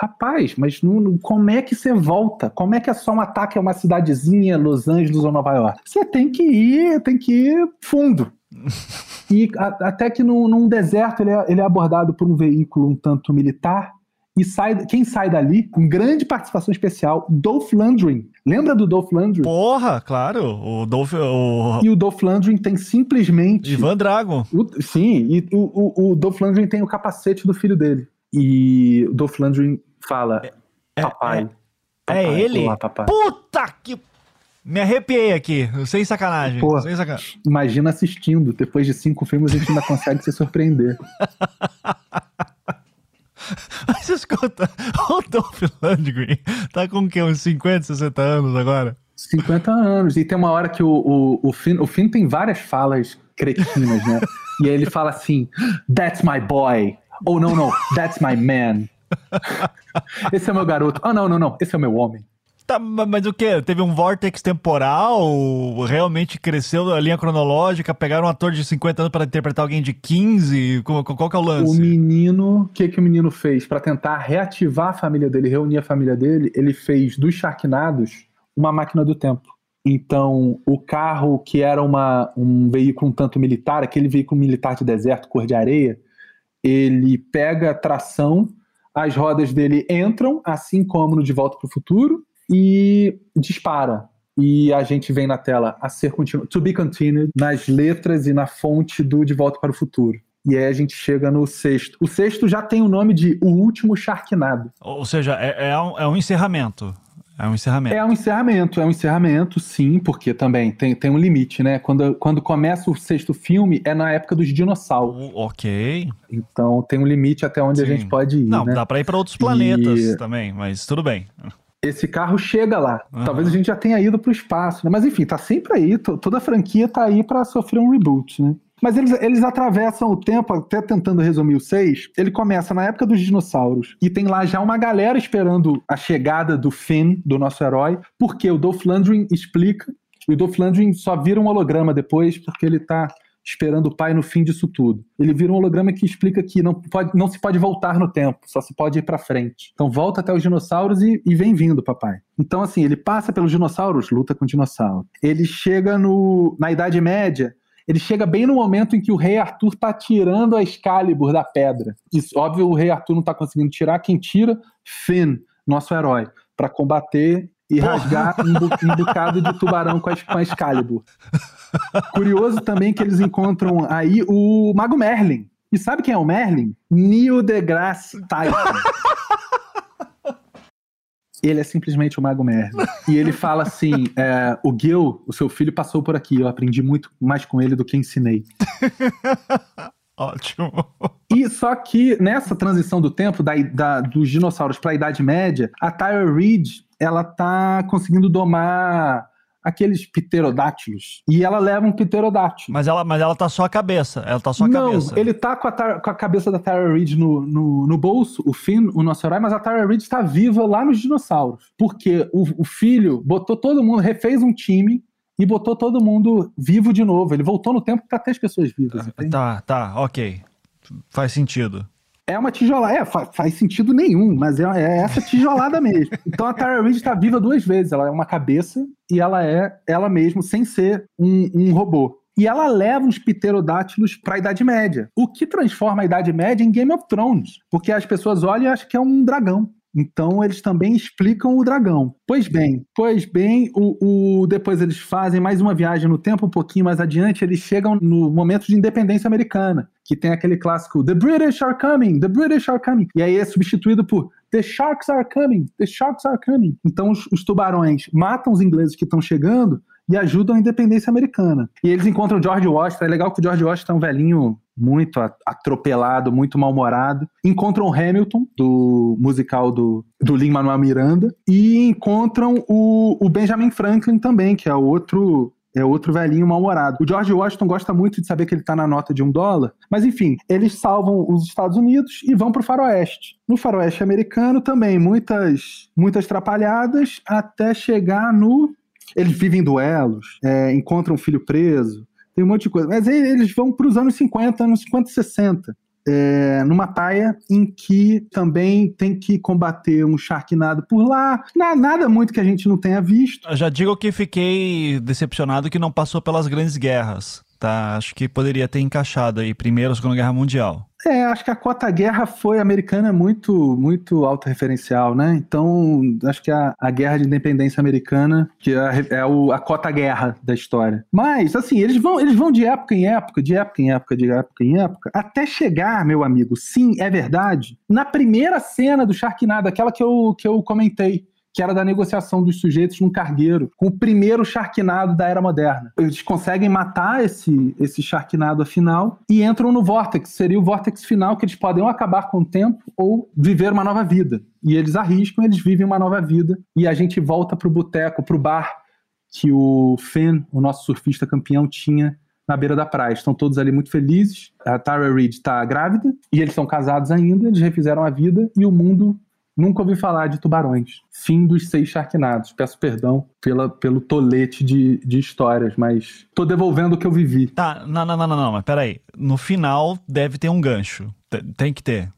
Speaker 2: Rapaz, mas não, como é que você volta? Como é que é só um ataque a uma cidadezinha, Los Angeles ou Nova York? Você tem que ir, tem que ir fundo. e a, até que no, num deserto ele é, ele é abordado por um veículo um tanto militar e sai, quem sai dali, com grande participação especial, Dolph Lundgren. Lembra do Dolph Lundgren?
Speaker 3: Porra, claro. O Dolph. O...
Speaker 2: E o Dolph Lundgren tem simplesmente.
Speaker 3: Ivan Drago.
Speaker 2: O, sim, e o, o, o Dolph Lundgren tem o capacete do filho dele. E o Dolph Lundgren fala: é, é Papai. É,
Speaker 3: papai, é ele? Olá, papai. Puta que. Me arrepiei aqui, sem sacanagem. Pô, sem sacanagem.
Speaker 2: Imagina assistindo. Depois de cinco filmes, a gente ainda consegue se surpreender.
Speaker 3: Mas escuta, o Dolph Lundgren tá com o quê? Uns 50, 60 anos agora?
Speaker 2: 50 anos. E tem uma hora que o, o, o, Finn, o Finn tem várias falas cretinas, né? e aí ele fala assim: That's my boy. Oh, não, não, that's my man. esse é o meu garoto. Oh, não, não, não, esse é o meu homem.
Speaker 3: Tá, mas o que? Teve um vortex temporal? Realmente cresceu a linha cronológica? Pegaram um ator de 50 anos para interpretar alguém de 15? Qual, qual que é o lance?
Speaker 2: O menino, o que, que o menino fez? Para tentar reativar a família dele, reunir a família dele, ele fez dos Sharknados uma máquina do tempo. Então, o carro que era uma, um veículo um tanto militar, aquele veículo militar de deserto, cor de areia, ele pega tração, as rodas dele entram, assim como no De Volta para o Futuro, e dispara. E a gente vem na tela a ser continuado, to be continued, nas letras e na fonte do De Volta para o Futuro. E aí a gente chega no sexto. O sexto já tem o nome de O Último Sharknado.
Speaker 3: Ou seja, é, é, um, é um encerramento. É um encerramento.
Speaker 2: É um encerramento, é um encerramento, sim, porque também tem, tem um limite, né? Quando, quando começa o sexto filme, é na época dos dinossauros.
Speaker 3: ok.
Speaker 2: Então tem um limite até onde sim. a gente pode ir.
Speaker 3: Não,
Speaker 2: né?
Speaker 3: dá pra ir para outros planetas e... também, mas tudo bem
Speaker 2: esse carro chega lá. Uhum. Talvez a gente já tenha ido para o espaço, né? Mas enfim, tá sempre aí, toda a franquia tá aí para sofrer um reboot, né? Mas eles, eles atravessam o tempo, até tentando resumir o 6, ele começa na época dos dinossauros, e tem lá já uma galera esperando a chegada do Finn, do nosso herói, porque o Dolph Lundgren explica, e o Dolph Lundgren só vira um holograma depois, porque ele tá esperando o pai no fim disso tudo. Ele vira um holograma que explica que não, pode, não se pode voltar no tempo, só se pode ir para frente. Então volta até os dinossauros e, e, vem vindo, papai. Então, assim, ele passa pelos dinossauros, luta com o dinossauro. Ele chega no, na Idade Média, ele chega bem no momento em que o rei Arthur está tirando a Excalibur da pedra. Isso, óbvio, o rei Arthur não está conseguindo tirar. Quem tira? Finn, nosso herói, para combater e rasgar um, um, bocado de tubarão com a, com a Excalibur. Curioso também que eles encontram aí o Mago Merlin. E sabe quem é o Merlin? Neil deGrasse Tyson. Ele é simplesmente o Mago Merlin. E ele fala assim: é, o Gil, o seu filho, passou por aqui. Eu aprendi muito mais com ele do que ensinei.
Speaker 3: Ótimo.
Speaker 2: E só que nessa transição do tempo, da, da dos dinossauros para a Idade Média, a Tyra Reid ela tá conseguindo domar aqueles pterodátilos. E ela leva um pterodátilo.
Speaker 3: Mas ela, mas ela tá só a cabeça. Ela tá só a
Speaker 2: Não,
Speaker 3: cabeça.
Speaker 2: ele tá com a, com a cabeça da Tara Reid no, no, no, bolso, o Finn, o nosso herói, mas a Tara Reid está viva lá nos dinossauros. Porque o, o filho botou todo mundo, refez um time e botou todo mundo vivo de novo. Ele voltou no tempo para ter as pessoas vivas.
Speaker 3: Entende? Tá, tá, ok. Faz sentido.
Speaker 2: É uma tijolada. É, faz, faz sentido nenhum, mas é, é essa tijolada mesmo. Então a Tara Reid está viva duas vezes. Ela é uma cabeça e ela é ela mesma, sem ser um, um robô. E ela leva os pterodátilos para a Idade Média, o que transforma a Idade Média em Game of Thrones, porque as pessoas olham e acham que é um dragão. Então eles também explicam o dragão. Pois bem, pois bem, o, o, depois eles fazem mais uma viagem no tempo, um pouquinho mais adiante, eles chegam no momento de independência americana, que tem aquele clássico The British are coming, The British are coming. E aí é substituído por The Sharks are coming, The Sharks are coming. Então os, os tubarões matam os ingleses que estão chegando e ajudam a independência americana. E eles encontram George Washington. É legal que o George Washington é um velhinho muito atropelado, muito mal-humorado. Encontram Hamilton, do musical do, do Lin-Manuel Miranda. E encontram o, o Benjamin Franklin também, que é outro é outro velhinho mal-humorado. O George Washington gosta muito de saber que ele está na nota de um dólar, mas enfim, eles salvam os Estados Unidos e vão para o faroeste. No faroeste americano também, muitas, muitas trapalhadas até chegar no eles vivem duelos, é, encontram um filho preso, tem um monte de coisa. Mas aí eles vão para os anos 50, anos 50 e 60. É, numa taia em que também tem que combater um Sharknado por lá. nada muito que a gente não tenha visto.
Speaker 3: Eu já digo que fiquei decepcionado que não passou pelas grandes guerras. Tá, acho que poderia ter encaixado aí primeiro Segunda Guerra Mundial.
Speaker 2: É, acho que a cota guerra foi americana muito muito autorreferencial, né? Então, acho que a, a guerra de independência americana, que é, é o, a cota guerra da história. Mas, assim, eles vão, eles vão de época em época, de época em época, de época em época, até chegar, meu amigo, sim, é verdade, na primeira cena do Sharknado, aquela que eu, que eu comentei que era da negociação dos sujeitos num cargueiro, com o primeiro Sharknado da era moderna. Eles conseguem matar esse, esse Sharknado final e entram no Vortex. Seria o Vortex final que eles podem ou acabar com o tempo ou viver uma nova vida. E eles arriscam, eles vivem uma nova vida. E a gente volta pro boteco, pro bar que o Finn, o nosso surfista campeão, tinha na beira da praia. Estão todos ali muito felizes. A Tara Reid está grávida e eles estão casados ainda. Eles refizeram a vida e o mundo Nunca ouvi falar de tubarões. Fim dos seis Sharknados. Peço perdão pela, pelo tolete de, de histórias, mas tô devolvendo o que eu vivi.
Speaker 3: Tá, não, não, não, não, não, mas peraí. No final deve ter um gancho. Tem que ter.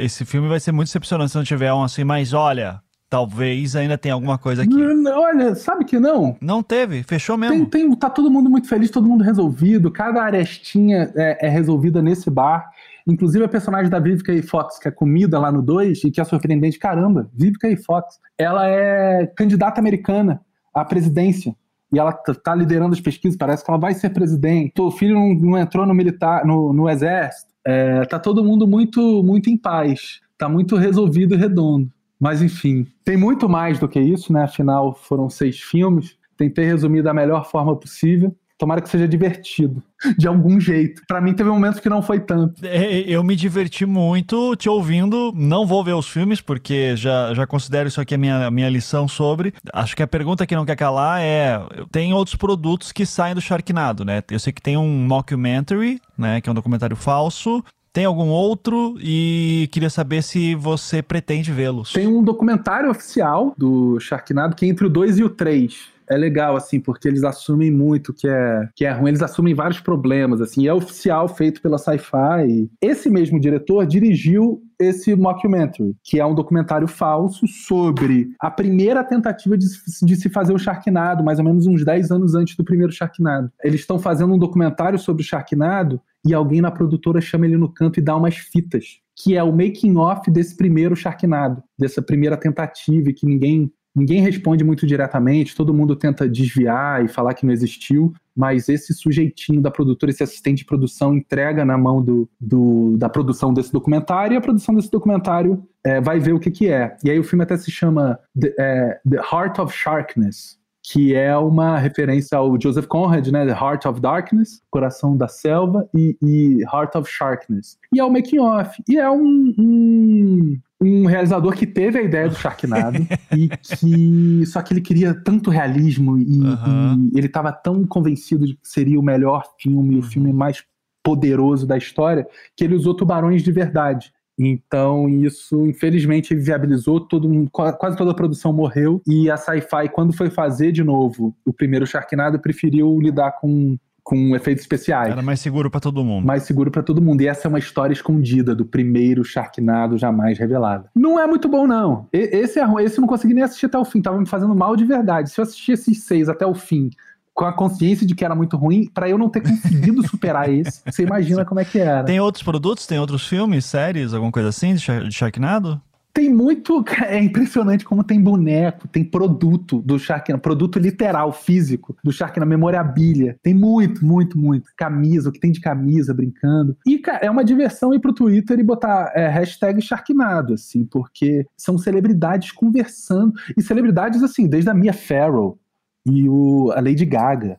Speaker 3: Esse filme vai ser muito decepcionante se não tiver um assim, mas olha, Talvez ainda tenha alguma coisa aqui.
Speaker 2: Olha, sabe que não?
Speaker 3: Não teve, fechou mesmo.
Speaker 2: Tem, tem, tá todo mundo muito feliz, todo mundo resolvido. Cada arestinha é, é resolvida nesse bar. Inclusive a personagem da Vivica E. Fox, que é comida lá no 2 e que é surpreendente, caramba, Vivica E. Fox, ela é candidata americana à presidência. E ela tá liderando as pesquisas, parece que ela vai ser presidente. O filho não, não entrou no militar, no, no exército. É, tá todo mundo muito, muito em paz. Tá muito resolvido e redondo. Mas enfim, tem muito mais do que isso, né? Afinal, foram seis filmes. Tentei resumir da melhor forma possível. Tomara que seja divertido, de algum jeito. Para mim, teve momentos que não foi tanto.
Speaker 3: É, eu me diverti muito te ouvindo. Não vou ver os filmes, porque já, já considero isso aqui a minha, minha lição sobre. Acho que a pergunta que não quer calar é: tem outros produtos que saem do Sharknado, né? Eu sei que tem um mockumentary, né? Que é um documentário falso. Tem algum outro e queria saber se você pretende vê-los.
Speaker 2: Tem um documentário oficial do Sharknado que é entre o 2 e o 3 é legal, assim, porque eles assumem muito que é, que é ruim, eles assumem vários problemas, assim, é oficial feito pela Sci-Fi. Esse mesmo diretor dirigiu esse mockumentary, que é um documentário falso sobre a primeira tentativa de, de se fazer o Sharknado, mais ou menos uns 10 anos antes do primeiro Sharknado. Eles estão fazendo um documentário sobre o Sharknado e alguém na produtora chama ele no canto e dá umas fitas, que é o making off desse primeiro Sharknado, dessa primeira tentativa que ninguém Ninguém responde muito diretamente, todo mundo tenta desviar e falar que não existiu, mas esse sujeitinho da produtora, esse assistente de produção, entrega na mão do, do da produção desse documentário, e a produção desse documentário é, vai ver o que, que é. E aí o filme até se chama The, é, The Heart of Sharkness, que é uma referência ao Joseph Conrad, né, The Heart of Darkness, Coração da Selva, e, e Heart of Sharkness. E é o making off. E é um, um, um realizador que teve a ideia do Sharknado e que só que ele queria tanto realismo e, uhum. e ele estava tão convencido de que seria o melhor filme, uhum. o filme mais poderoso da história, que ele usou tubarões de verdade. Então, isso, infelizmente, viabilizou, todo mundo, quase toda a produção morreu. E a Sci-Fi, quando foi fazer de novo o primeiro Sharknado, preferiu lidar com com efeitos especiais.
Speaker 3: Era mais seguro para todo mundo.
Speaker 2: Mais seguro para todo mundo. E essa é uma história escondida do primeiro Sharknado jamais revelado. Não é muito bom, não. Esse é ruim. Esse eu não consegui nem assistir até o fim. Tava me fazendo mal de verdade. Se eu assistir esses seis até o fim, com a consciência de que era muito ruim, para eu não ter conseguido superar esse, você imagina como é que era.
Speaker 3: Tem outros produtos? Tem outros filmes, séries, alguma coisa assim de Sharknado?
Speaker 2: Tem muito. É impressionante como tem boneco, tem produto do Sharknado, produto literal, físico, do Sharknado, memorabilia. Tem muito, muito, muito. Camisa, o que tem de camisa brincando. E, cara, é uma diversão ir pro Twitter e botar é, hashtag Sharknado, assim, porque são celebridades conversando. E celebridades, assim, desde a Mia Farrow, e o, a Lady Gaga,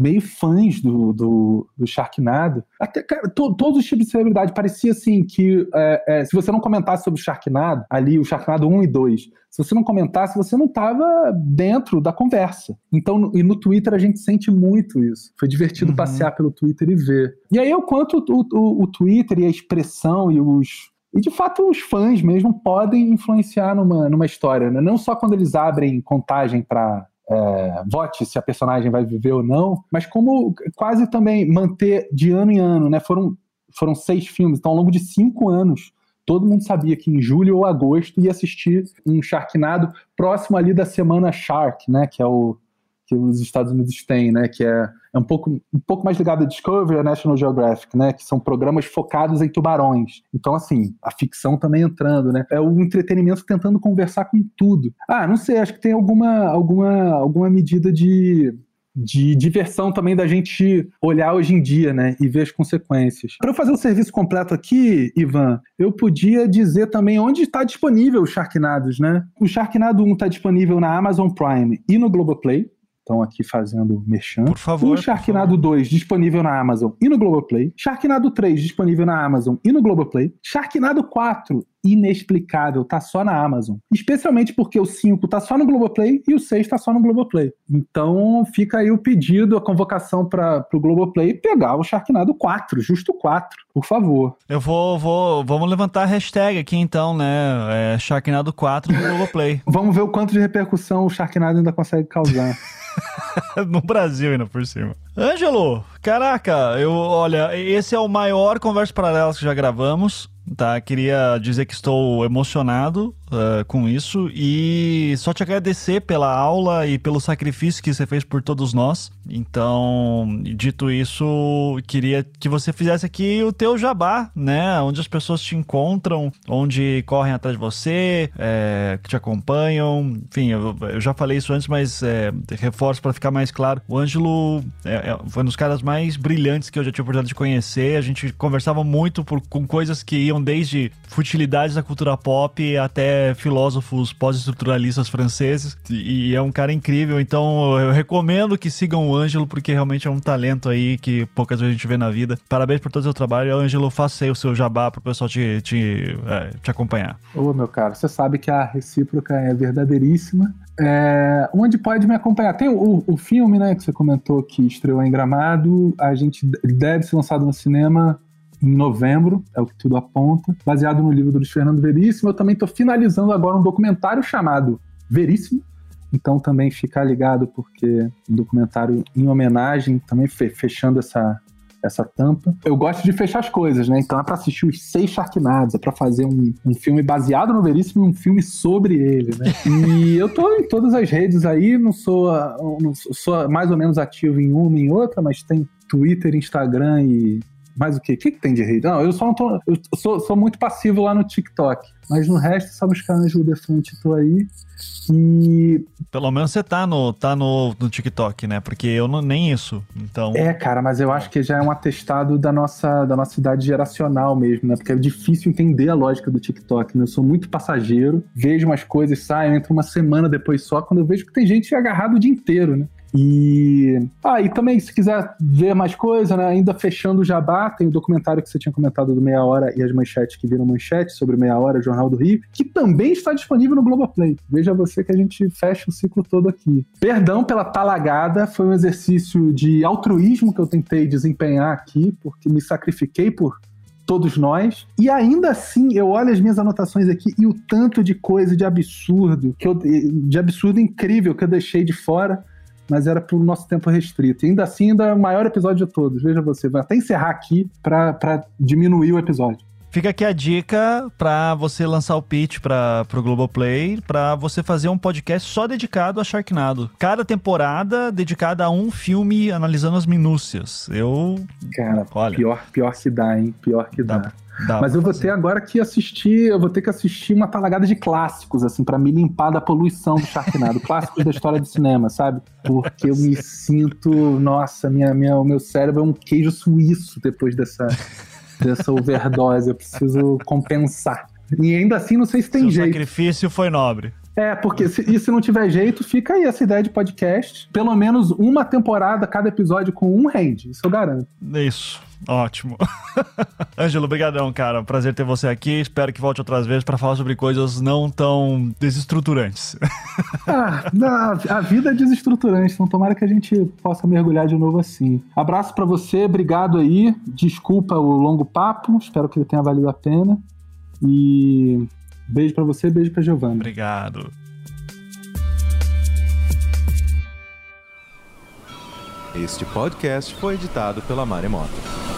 Speaker 2: meio fãs do, do, do Sharknado. Até, cara, to, todos os tipos de celebridade. Parecia assim que é, é, se você não comentasse sobre o Sharknado, ali o Sharknado 1 e 2, se você não comentasse, você não estava dentro da conversa. Então, e no Twitter a gente sente muito isso. Foi divertido uhum. passear pelo Twitter e ver. E aí, o quanto o, o, o Twitter e a expressão e os e de fato os fãs mesmo podem influenciar numa, numa história, né? não só quando eles abrem contagem para é, vote se a personagem vai viver ou não, mas como quase também manter de ano em ano, né? Foram, foram seis filmes, então ao longo de cinco anos, todo mundo sabia que em julho ou agosto ia assistir um Sharknado próximo ali da semana Shark, né? Que é o que os Estados Unidos têm, né? Que é, é um, pouco, um pouco mais ligado a Discovery e a National Geographic, né? Que são programas focados em tubarões. Então, assim, a ficção também entrando, né? É o entretenimento tentando conversar com tudo. Ah, não sei, acho que tem alguma, alguma, alguma medida de de diversão também da gente olhar hoje em dia, né, e ver as consequências. Para eu fazer o serviço completo aqui, Ivan, eu podia dizer também onde está disponível o Sharknados, né? O Sharknado 1 está disponível na Amazon Prime e no Globoplay estão aqui fazendo merchan.
Speaker 3: Por favor.
Speaker 2: O Sharknado 2 disponível na Amazon e no Globoplay. Sharknado 3 disponível na Amazon e no Globoplay. Sharknado 4 inexplicável, tá só na Amazon. Especialmente porque o 5 tá só no Globoplay e o 6 tá só no Globoplay. Então fica aí o pedido, a convocação para o Globoplay pegar o Sharknado 4, justo 4, por favor.
Speaker 3: Eu vou, vou, vamos levantar a hashtag aqui então, né? É Sharknado 4 no Globoplay.
Speaker 2: vamos ver o quanto de repercussão o Sharknado ainda consegue causar.
Speaker 3: no Brasil ainda por cima. Ângelo, caraca, eu, olha, esse é o maior Conversa Paralelas que já gravamos tá? Queria dizer que estou emocionado uh, com isso e só te agradecer pela aula e pelo sacrifício que você fez por todos nós. Então, dito isso, queria que você fizesse aqui o teu jabá, né? Onde as pessoas te encontram, onde correm atrás de você, é, que te acompanham. Enfim, eu, eu, já falei isso antes, mas é, reforço para ficar mais claro. O Ângelo é, foi um dos caras mais brilhantes que eu já tive a oportunidade de conhecer. A gente conversava muito por, com coisas que iam desde futilidades da cultura pop até filósofos pós-estruturalistas franceses. E, é um cara incrível, então eu recomendo que sigam o Ângelo, porque realmente é um talento aí que poucas vezes a gente vê na vida. Parabéns por todo o seu trabalho. Ângelo, faça aí o seu jabá pro pessoal te, te, é, te acompanhar.
Speaker 2: Ô, meu caro, você sabe que a recíproca é verdadeiríssima. É, onde pode me acompanhar? Tem o, o, filme, né, que você comentou que estreou em Gramado. A gente deve ser lançado no cinema em novembro, é o que tudo aponta, baseado no livro do Luiz Fernando Veríssimo. Eu também estou finalizando agora um documentário chamado Veríssimo, então também ficar ligado porque um documentário em homenagem, também fechando essa essa tampa. Eu gosto de fechar as coisas, né? Então é para assistir os seis Sharknados, é para fazer um, um filme baseado no Veríssimo e um filme sobre ele, né? E eu tô em todas as redes aí, não sou, não sou mais ou menos ativo em uma e em outra, mas tem Twitter, Instagram e Mais o quê? O que, que tem de rede? Não, eu só não tô. Eu sou, sou muito passivo lá no TikTok. Mas no resto, só buscar Ângelo Defante, tô aí. E.
Speaker 3: Pelo menos você tá no, tá no, no TikTok, né? Porque eu não, nem isso. Então.
Speaker 2: É, cara, mas eu acho que já é um atestado da nossa, da nossa idade geracional mesmo, né? Porque é difícil entender a lógica do TikTok, né? Eu sou muito passageiro, vejo umas coisas, saio, entro uma semana depois só, quando eu vejo que tem gente agarrado o dia inteiro, né? E. Ah, e também, se quiser ver mais coisa, né? Ainda fechando o jabá, tem o documentário que você tinha comentado do Meia Hora e as manchetes que viram manchete sobre Meia Hora, Jornal do Rio, que também está disponível no Globoplay. Veja você que a gente fecha o ciclo todo aqui. Perdão pela talagada, foi um exercício de altruísmo que eu tentei desempenhar aqui, porque me sacrifiquei por todos nós. E ainda assim, eu olho as minhas anotações aqui e o tanto de coisa de absurdo, que eu, de absurdo incrível que eu deixei de fora mas era pro nosso tempo restrito. E ainda assim, ainda é o maior episódio de todos. Veja você, vai até encerrar aqui para diminuir o episódio.
Speaker 3: Fica aqui a dica para você lançar o pitch para o Globoplay, para você fazer um podcast só dedicado a Sharknado. Cada temporada dedicada a um filme analisando as minúcias. Eu.
Speaker 2: Cara, olha, pior, pior que dá, hein? Pior que dá. dá.
Speaker 3: Dá
Speaker 2: Mas eu vou fazer. ter agora que assistir, eu vou ter que assistir uma talagada de clássicos, assim, para me limpar da poluição do Sharknado. clássicos da história do cinema, sabe? Porque eu me sinto, nossa, minha, minha, o meu cérebro é um queijo suíço depois dessa, dessa overdose. Eu preciso compensar. E ainda assim, não sei se tem
Speaker 3: Seu
Speaker 2: jeito.
Speaker 3: O sacrifício foi nobre.
Speaker 2: É, porque se, e se não tiver jeito, fica aí essa ideia de podcast. Pelo menos uma temporada, cada episódio com um rende. Isso eu garanto.
Speaker 3: Isso. Ótimo. Ângelo, brigadão, cara. Prazer ter você aqui. Espero que volte outras vezes para falar sobre coisas não tão desestruturantes.
Speaker 2: ah, a, a vida é desestruturante, então tomara que a gente possa mergulhar de novo assim. Abraço para você, obrigado aí. Desculpa o longo papo, espero que ele tenha valido a pena. E beijo para você, beijo para Giovanna.
Speaker 3: Obrigado.
Speaker 1: Este podcast foi editado pela Maremoto.